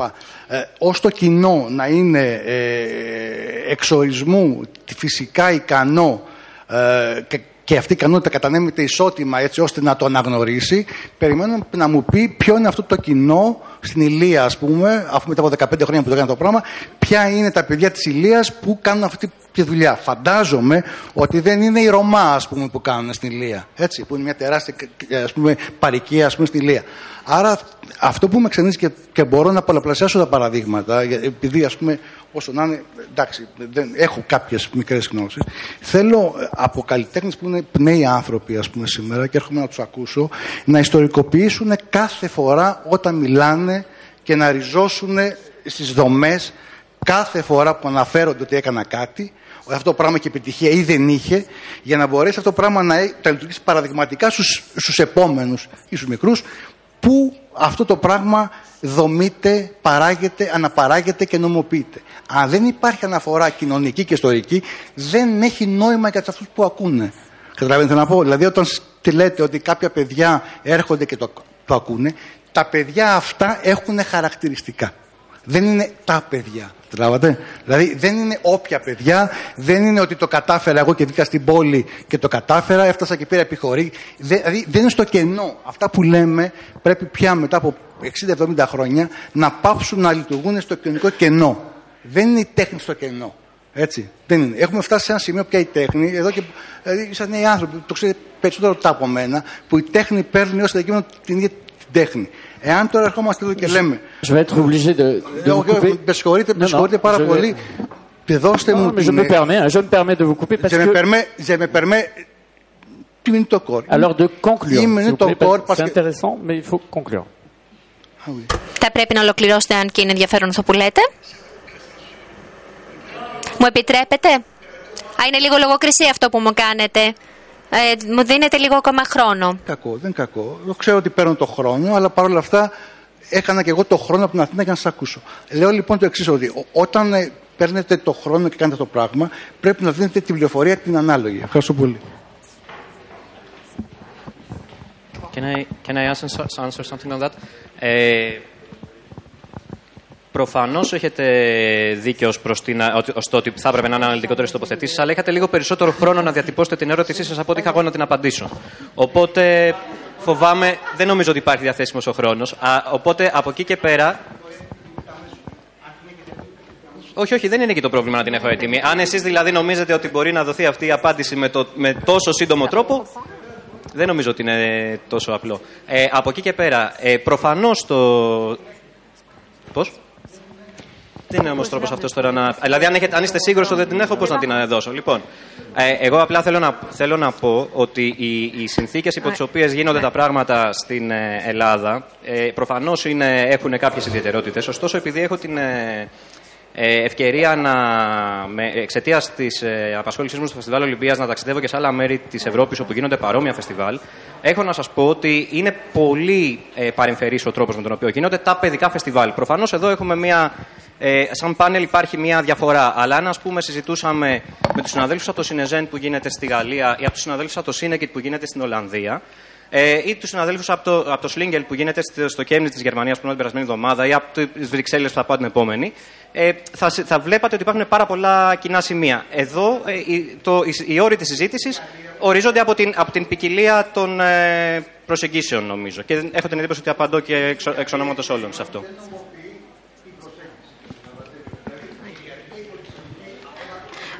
Speaker 8: Ω το κοινό να είναι ε, εξορισμού φυσικά ικανό ε, και και αυτή η ικανότητα κατανέμεται ισότιμα έτσι ώστε να το αναγνωρίσει, περιμένω να μου πει ποιο είναι αυτό το κοινό στην Ηλία, ας πούμε, αφού μετά από 15 χρόνια που το έκανα το πράγμα, ποια είναι τα παιδιά της Ηλίας που κάνουν αυτή τη δουλειά. Φαντάζομαι ότι δεν είναι οι Ρωμά, ας πούμε, που κάνουν στην Ηλία. Έτσι, που είναι μια τεράστια ας πούμε, παροικία ας πούμε, στην Ηλία. Άρα αυτό που με ξενίζει και, και μπορώ να πολλαπλασιάσω τα παραδείγματα, επειδή ας πούμε όσο να είναι, εντάξει, δεν, έχω κάποιες μικρές γνώσεις. Θέλω ε, από καλλιτέχνες που είναι νέοι άνθρωποι, ας πούμε, σήμερα και έρχομαι να τους ακούσω, να ιστορικοποιήσουν κάθε φορά όταν μιλάνε και να ριζώσουν στις δομές κάθε φορά που αναφέρονται ότι έκανα κάτι, ότι αυτό το πράγμα έχει επιτυχία ή δεν είχε, για να μπορέσει αυτό το πράγμα να τα λειτουργήσει παραδειγματικά στους επόμενους ή στους μικρούς, που αυτό το πράγμα δομείται, παράγεται, αναπαράγεται και νομοποιείται. Αν δεν υπάρχει αναφορά κοινωνική και ιστορική, δεν έχει νόημα για αυτούς που ακούνε. Καταλαβαίνετε να πω; Δηλαδή, όταν τη λέτε ότι κάποια παιδιά έρχονται και το, το ακούνε, τα παιδιά αυτά έχουν χαρακτηριστικά. Δεν είναι τα παιδιά. Καταλάβατε. Δηλαδή δεν είναι όποια παιδιά, δεν είναι ότι το κατάφερα εγώ και βγήκα στην πόλη και το κατάφερα, έφτασα και πήρα επιχωρή. Δηλαδή δεν είναι στο κενό. Αυτά που λέμε πρέπει πια μετά από 60-70 χρόνια να πάψουν να λειτουργούν στο κοινωνικό κενό. Δεν είναι η τέχνη στο κενό. Έτσι. Δεν είναι. Έχουμε φτάσει σε ένα σημείο πια η τέχνη, εδώ και δηλαδή, σαν νέοι άνθρωποι, το ξέρετε περισσότερο από μένα, που η τέχνη παίρνει ω αντικείμενο την ίδια την τέχνη. Εάν τώρα ερχόμαστε εδώ και λέμε. Με συγχωρείτε, με πάρα πολύ. Δώστε μου την.
Speaker 2: Je me permets de vous couper
Speaker 8: Je me permets tu minutes au corps.
Speaker 2: Alors de conclure. C'est.
Speaker 1: Θα πρέπει να ολοκληρώσετε αν και είναι ενδιαφέρον αυτό που λέτε. Μου επιτρέπετε. Α, είναι λίγο λογοκρισία αυτό που μου κάνετε. Ε, μου δίνετε λίγο ακόμα χρόνο.
Speaker 8: Κακό, δεν κακό. Εγώ ξέρω ότι παίρνω το χρόνο, αλλά παρόλα αυτά έκανα και εγώ το χρόνο από την Αθήνα για να σας ακούσω. Λέω λοιπόν το εξής, ότι ό- όταν ε, παίρνετε το χρόνο και κάνετε το πράγμα, πρέπει να δίνετε την πληροφορία την ανάλογη. Ευχαριστώ πολύ.
Speaker 4: Can I, can I answer, answer something on that? Ε, Προφανώς έχετε δίκιο ως προς την, ότι, ως το ότι θα έπρεπε να είναι αναλυτικότερες τοποθετήσεις, αλλά είχατε λίγο περισσότερο χρόνο να διατυπώσετε την ερώτησή σας από ό,τι είχα εγώ να την απαντήσω. Οπότε φοβάμαι, δεν νομίζω ότι υπάρχει διαθέσιμος ο χρόνος. Οπότε από εκεί και πέρα. Όχι, όχι, δεν είναι εκεί το πρόβλημα να την έχω έτοιμη. Αν εσείς δηλαδή νομίζετε ότι μπορεί να δοθεί αυτή η απάντηση με, το, με τόσο σύντομο τρόπο, δεν νομίζω ότι είναι τόσο απλό. Ε, από εκεί και πέρα, ε, προφανώς το. Πώς; Δεν είναι όμως τρόπος αυτός τώρα να. Δηλαδή, αν, έχετε, αν είστε σίγουροι ότι δεν την έχω, πώς να την δώσω. Λοιπόν, ε, εγώ απλά θέλω να, θέλω να πω ότι οι, οι συνθήκες υπό τις οποίες γίνονται τα πράγματα στην ε, Ελλάδα ε, προφανώς έχουν κάποιες ιδιαιτερότητες. Ωστόσο, επειδή έχω την, ε, ε, ευκαιρία να, εξαιτίας της ε, απασχόλησής μου στο Φεστιβάλ Ολυμπίας να ταξιδεύω και σε άλλα μέρη της Ευρώπης όπου γίνονται παρόμοια φεστιβάλ, έχω να σας πω ότι είναι πολύ ε, παρεμφερής ο τρόπος με τον οποίο γίνονται τα παιδικά φεστιβάλ. Προφανώς εδώ έχουμε μια. Ε, σαν πάνελ υπάρχει μια διαφορά. Αλλά αν ας πούμε συζητούσαμε με τους συναδέλφους από το Σινεζέν που γίνεται στη Γαλλία ή από τους συναδέλφους από το Σίνεκιτ που γίνεται στην Ολλανδία, ε, ή τους συναδέλφους από το, από το Σλίγκελ που γίνεται στο Κέμνη της Γερμανίας που είναι την περασμένη εβδομάδα ή από τι Βρυξέλλες που θα πάω την επόμενη, ε, θα, θα βλέπατε ότι υπάρχουν πάρα πολλά κοινά σημεία. Εδώ ε, το, οι, οι όροι της συζήτησης ορίζονται από την, από την ποικιλία των ε, προσεγγίσεων, νομίζω. Και έχω την εντύπωση ότι απαντώ και εξ, εξ ονόματος όλων σε αυτό.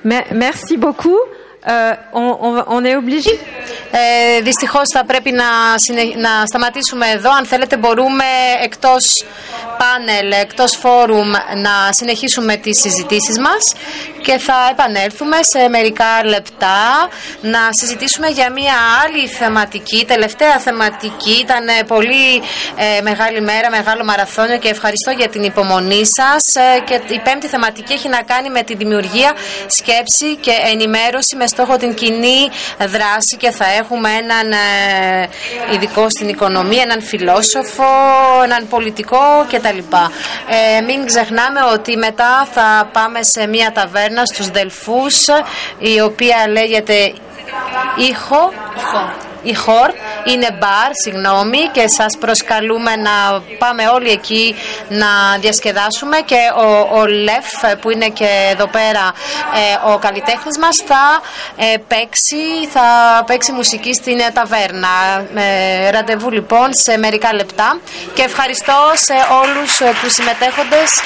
Speaker 9: Merci beaucoup. Euh, on, on, on, est obligé.
Speaker 7: Ε, δυστυχώς θα πρέπει να, να σταματήσουμε εδώ. Αν θέλετε μπορούμε εκτός πάνελ, εκτός φόρουμ να συνεχίσουμε τις συζητήσεις μας και θα επανέλθουμε σε μερικά λεπτά να συζητήσουμε για μια άλλη θεματική, τελευταία θεματική. Ήταν πολύ ε, μεγάλη μέρα, μεγάλο μαραθώνιο και ευχαριστώ για την υπομονή σας. Ε, και η πέμπτη θεματική έχει να κάνει με τη δημιουργία, σκέψη και ενημέρωση με στόχο την κοινή δράση και θα έχουμε έναν ε, ειδικό στην οικονομία, έναν φιλόσοφο, έναν πολιτικό κτλ. Ε, μην ξεχνάμε ότι μετά θα πάμε σε μια ταβέρνα στους Δελφούς η οποία λέγεται Ήχο η χορ είναι μπαρ, συγγνώμη, και σας προσκαλούμε να πάμε όλοι εκεί να διασκεδάσουμε και ο, ο Λεφ που είναι και εδώ πέρα ε, ο καλλιτέχνης μας θα ε, παίξει, θα παίξει μουσική στην ταβέρνα. Ε, ραντεβού λοιπόν σε μερικά λεπτά και ευχαριστώ σε όλους τους συμμετέχοντες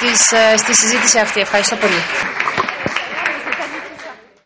Speaker 7: της, στη συζήτηση αυτή. Ευχαριστώ πολύ.